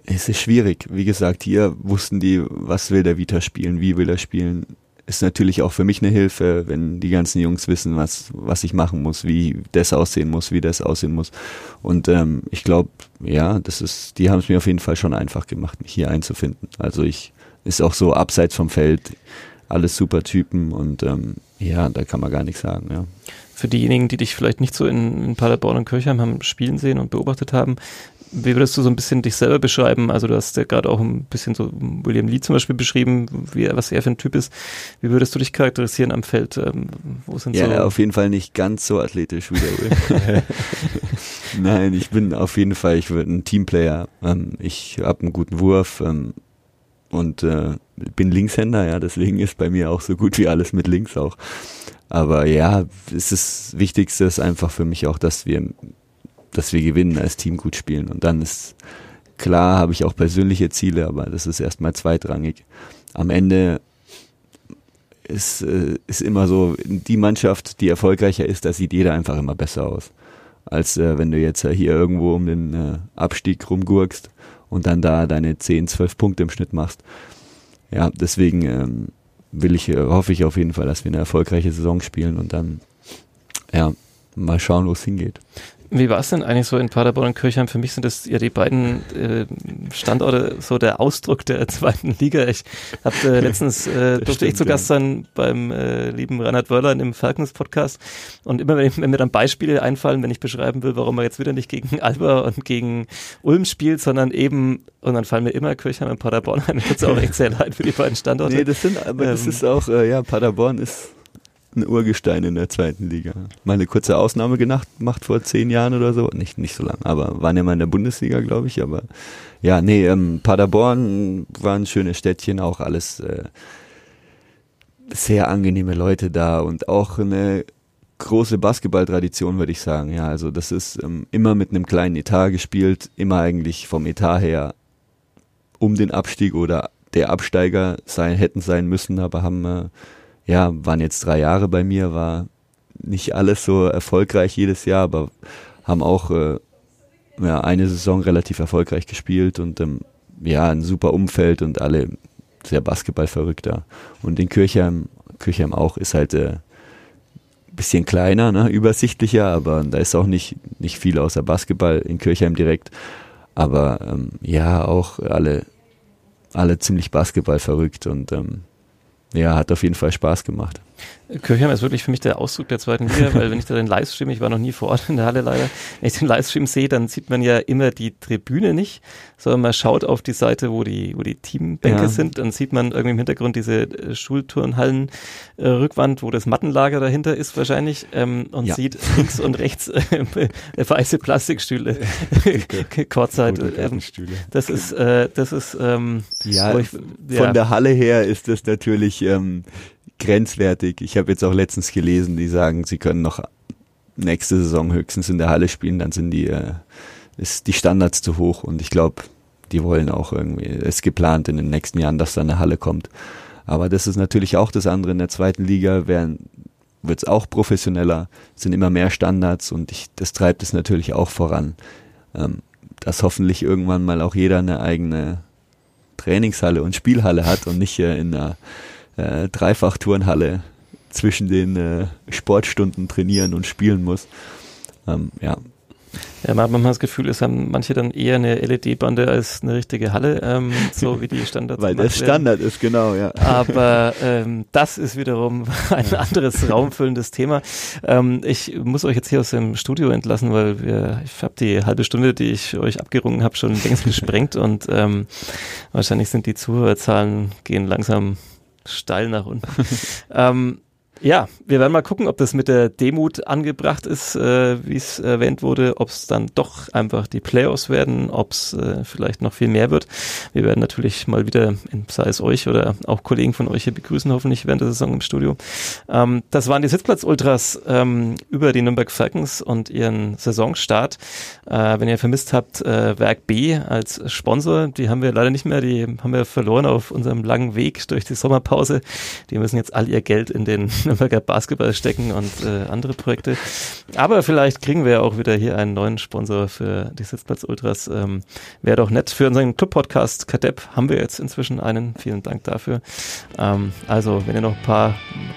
es ist schwierig. Wie gesagt, hier wussten die, was will der Vita spielen, wie will er spielen. Ist natürlich auch für mich eine Hilfe, wenn die ganzen Jungs wissen, was, was ich machen muss, wie das aussehen muss, wie das aussehen muss. Und ähm, ich glaube, ja, das ist, die haben es mir auf jeden Fall schon einfach gemacht, mich hier einzufinden. Also ich ist auch so abseits vom Feld, alles super Typen und ähm, ja, da kann man gar nichts sagen, ja für diejenigen, die dich vielleicht nicht so in, in Paderborn und Kirchheim haben spielen sehen und beobachtet haben, wie würdest du so ein bisschen dich selber beschreiben? Also du hast ja gerade auch ein bisschen so William Lee zum Beispiel beschrieben, wie, was er für ein Typ ist. Wie würdest du dich charakterisieren am Feld? Ähm, wo sind ja, so auf jeden Fall nicht ganz so athletisch wie der Will. Nein, ich bin auf jeden Fall, ich bin ein Teamplayer. Ähm, ich habe einen guten Wurf ähm, und äh, bin Linkshänder, ja, deswegen ist bei mir auch so gut wie alles mit links auch. Aber ja, es ist das Wichtigste ist einfach für mich auch, dass wir dass wir gewinnen, als Team gut spielen. Und dann ist klar, habe ich auch persönliche Ziele, aber das ist erstmal zweitrangig. Am Ende ist, äh, ist immer so, die Mannschaft, die erfolgreicher ist, da sieht jeder einfach immer besser aus. Als äh, wenn du jetzt hier irgendwo um den äh, Abstieg rumgurkst und dann da deine 10, 12 Punkte im Schnitt machst. Ja, deswegen ähm, will ich, äh, hoffe ich auf jeden Fall, dass wir eine erfolgreiche Saison spielen und dann ja, mal schauen, wo es hingeht. Wie war es denn eigentlich so in Paderborn und Kirchheim? Für mich sind das ja die beiden äh, Standorte so der Ausdruck der zweiten Liga. Ich habe äh, letztens äh, durfte stimmt, ich zu Gast sein beim äh, lieben Reinhard Wörler im Falkens Podcast und immer wenn, ich, wenn, mir dann Beispiele einfallen, wenn ich beschreiben will, warum er jetzt wieder nicht gegen Alba und gegen Ulm spielt, sondern eben und dann fallen mir immer Kirchheim und Paderborn ein. Tut's auch echt sehr leid für die beiden Standorte. Nee, das sind aber ähm, das ist auch äh, ja Paderborn ist ein Urgestein in der zweiten Liga. Mal eine kurze Ausnahme gemacht vor zehn Jahren oder so. Nicht, nicht so lang, aber waren ja mal in der Bundesliga, glaube ich. Aber ja, nee, ähm, Paderborn war ein schönes Städtchen, auch alles äh, sehr angenehme Leute da und auch eine große Basketballtradition, würde ich sagen. Ja, also das ist ähm, immer mit einem kleinen Etat gespielt, immer eigentlich vom Etat her um den Abstieg oder der Absteiger sein, hätten sein müssen, aber haben äh, ja, waren jetzt drei Jahre bei mir, war nicht alles so erfolgreich jedes Jahr, aber haben auch äh, ja, eine Saison relativ erfolgreich gespielt und ähm, ja, ein super Umfeld und alle sehr Basketballverrückter. Und in Kirchheim, Kirchheim auch, ist halt äh, bisschen kleiner, ne, übersichtlicher, aber da ist auch nicht, nicht viel außer Basketball in Kirchheim direkt. Aber ähm, ja, auch alle, alle ziemlich Basketball verrückt und ähm, ja, hat auf jeden Fall Spaß gemacht. Kirchheim ist wirklich für mich der Ausdruck der zweiten Liga, weil wenn ich da den Livestream, ich war noch nie vor Ort in der Halle leider, wenn ich den Livestream sehe, dann sieht man ja immer die Tribüne nicht, sondern man schaut auf die Seite, wo die, wo die Teambänke ja. sind, dann sieht man irgendwie im Hintergrund diese äh, Schulturnhallen äh, Rückwand, wo das Mattenlager dahinter ist wahrscheinlich ähm, und ja. sieht links und rechts äh, weiße Plastikstühle, Kurzzeit. Ähm, das ist, äh, das ist ähm, ja, ich, ja, von der Halle her ist das natürlich ähm, grenzwertig. Ich habe jetzt auch letztens gelesen, die sagen, sie können noch nächste Saison höchstens in der Halle spielen, dann sind die, äh, ist die Standards zu hoch und ich glaube, die wollen auch irgendwie, es ist geplant in den nächsten Jahren, dass da eine Halle kommt. Aber das ist natürlich auch das andere. In der zweiten Liga wird es auch professioneller, sind immer mehr Standards und ich, das treibt es natürlich auch voran. Ähm, dass hoffentlich irgendwann mal auch jeder eine eigene Trainingshalle und Spielhalle hat und nicht äh, in einer äh, Dreifachturnhalle zwischen den äh, Sportstunden trainieren und spielen muss. Ähm, ja, Ja, man hat manchmal das Gefühl, es haben manche dann eher eine LED-Bande als eine richtige Halle, ähm, so wie die Standards. Weil der Standard ist, genau, ja. Aber ähm, das ist wiederum ein anderes raumfüllendes Thema. Ähm, ich muss euch jetzt hier aus dem Studio entlassen, weil wir, ich habe die halbe Stunde, die ich euch abgerungen habe, schon längst gesprengt und ähm, wahrscheinlich sind die Zuhörerzahlen gehen langsam steil nach unten. ähm, ja, wir werden mal gucken, ob das mit der Demut angebracht ist, äh, wie es erwähnt wurde, ob es dann doch einfach die Playoffs werden, ob es äh, vielleicht noch viel mehr wird. Wir werden natürlich mal wieder, sei es euch oder auch Kollegen von euch hier begrüßen, hoffentlich während der Saison im Studio. Ähm, das waren die Sitzplatz-Ultras ähm, über die Nürnberg Falcons und ihren Saisonstart. Äh, wenn ihr vermisst habt, äh, Werk B als Sponsor, die haben wir leider nicht mehr, die haben wir verloren auf unserem langen Weg durch die Sommerpause. Die müssen jetzt all ihr Geld in den Nürnberger Basketball stecken und äh, andere Projekte. Aber vielleicht kriegen wir auch wieder hier einen neuen Sponsor für die Sitzplatz Ultras. Ähm, Wäre doch nett. Für unseren Club-Podcast Kadepp haben wir jetzt inzwischen einen. Vielen Dank dafür. Ähm, also, wenn ihr noch ein paar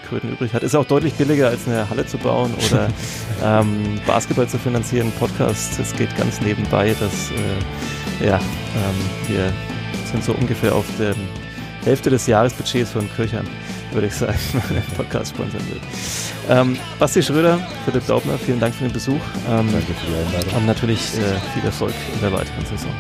Kröten übrig habt, ist auch deutlich billiger als eine Halle zu bauen oder ähm, Basketball zu finanzieren. Podcast, das geht ganz nebenbei. Das, äh, ja, ähm, wir sind so ungefähr auf der Hälfte des Jahresbudgets von Kirchheim würde ich sagen, wenn der Podcast sponsern will. Ähm, Basti Schröder, Philipp Daubner, vielen Dank für den Besuch. Ähm, Danke für die Einladung. Und natürlich äh, viel Erfolg in der weiteren Saison.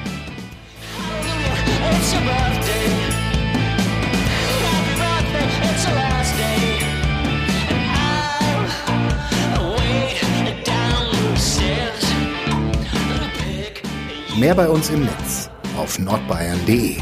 Mehr bei uns im Netz auf nordbayern.de.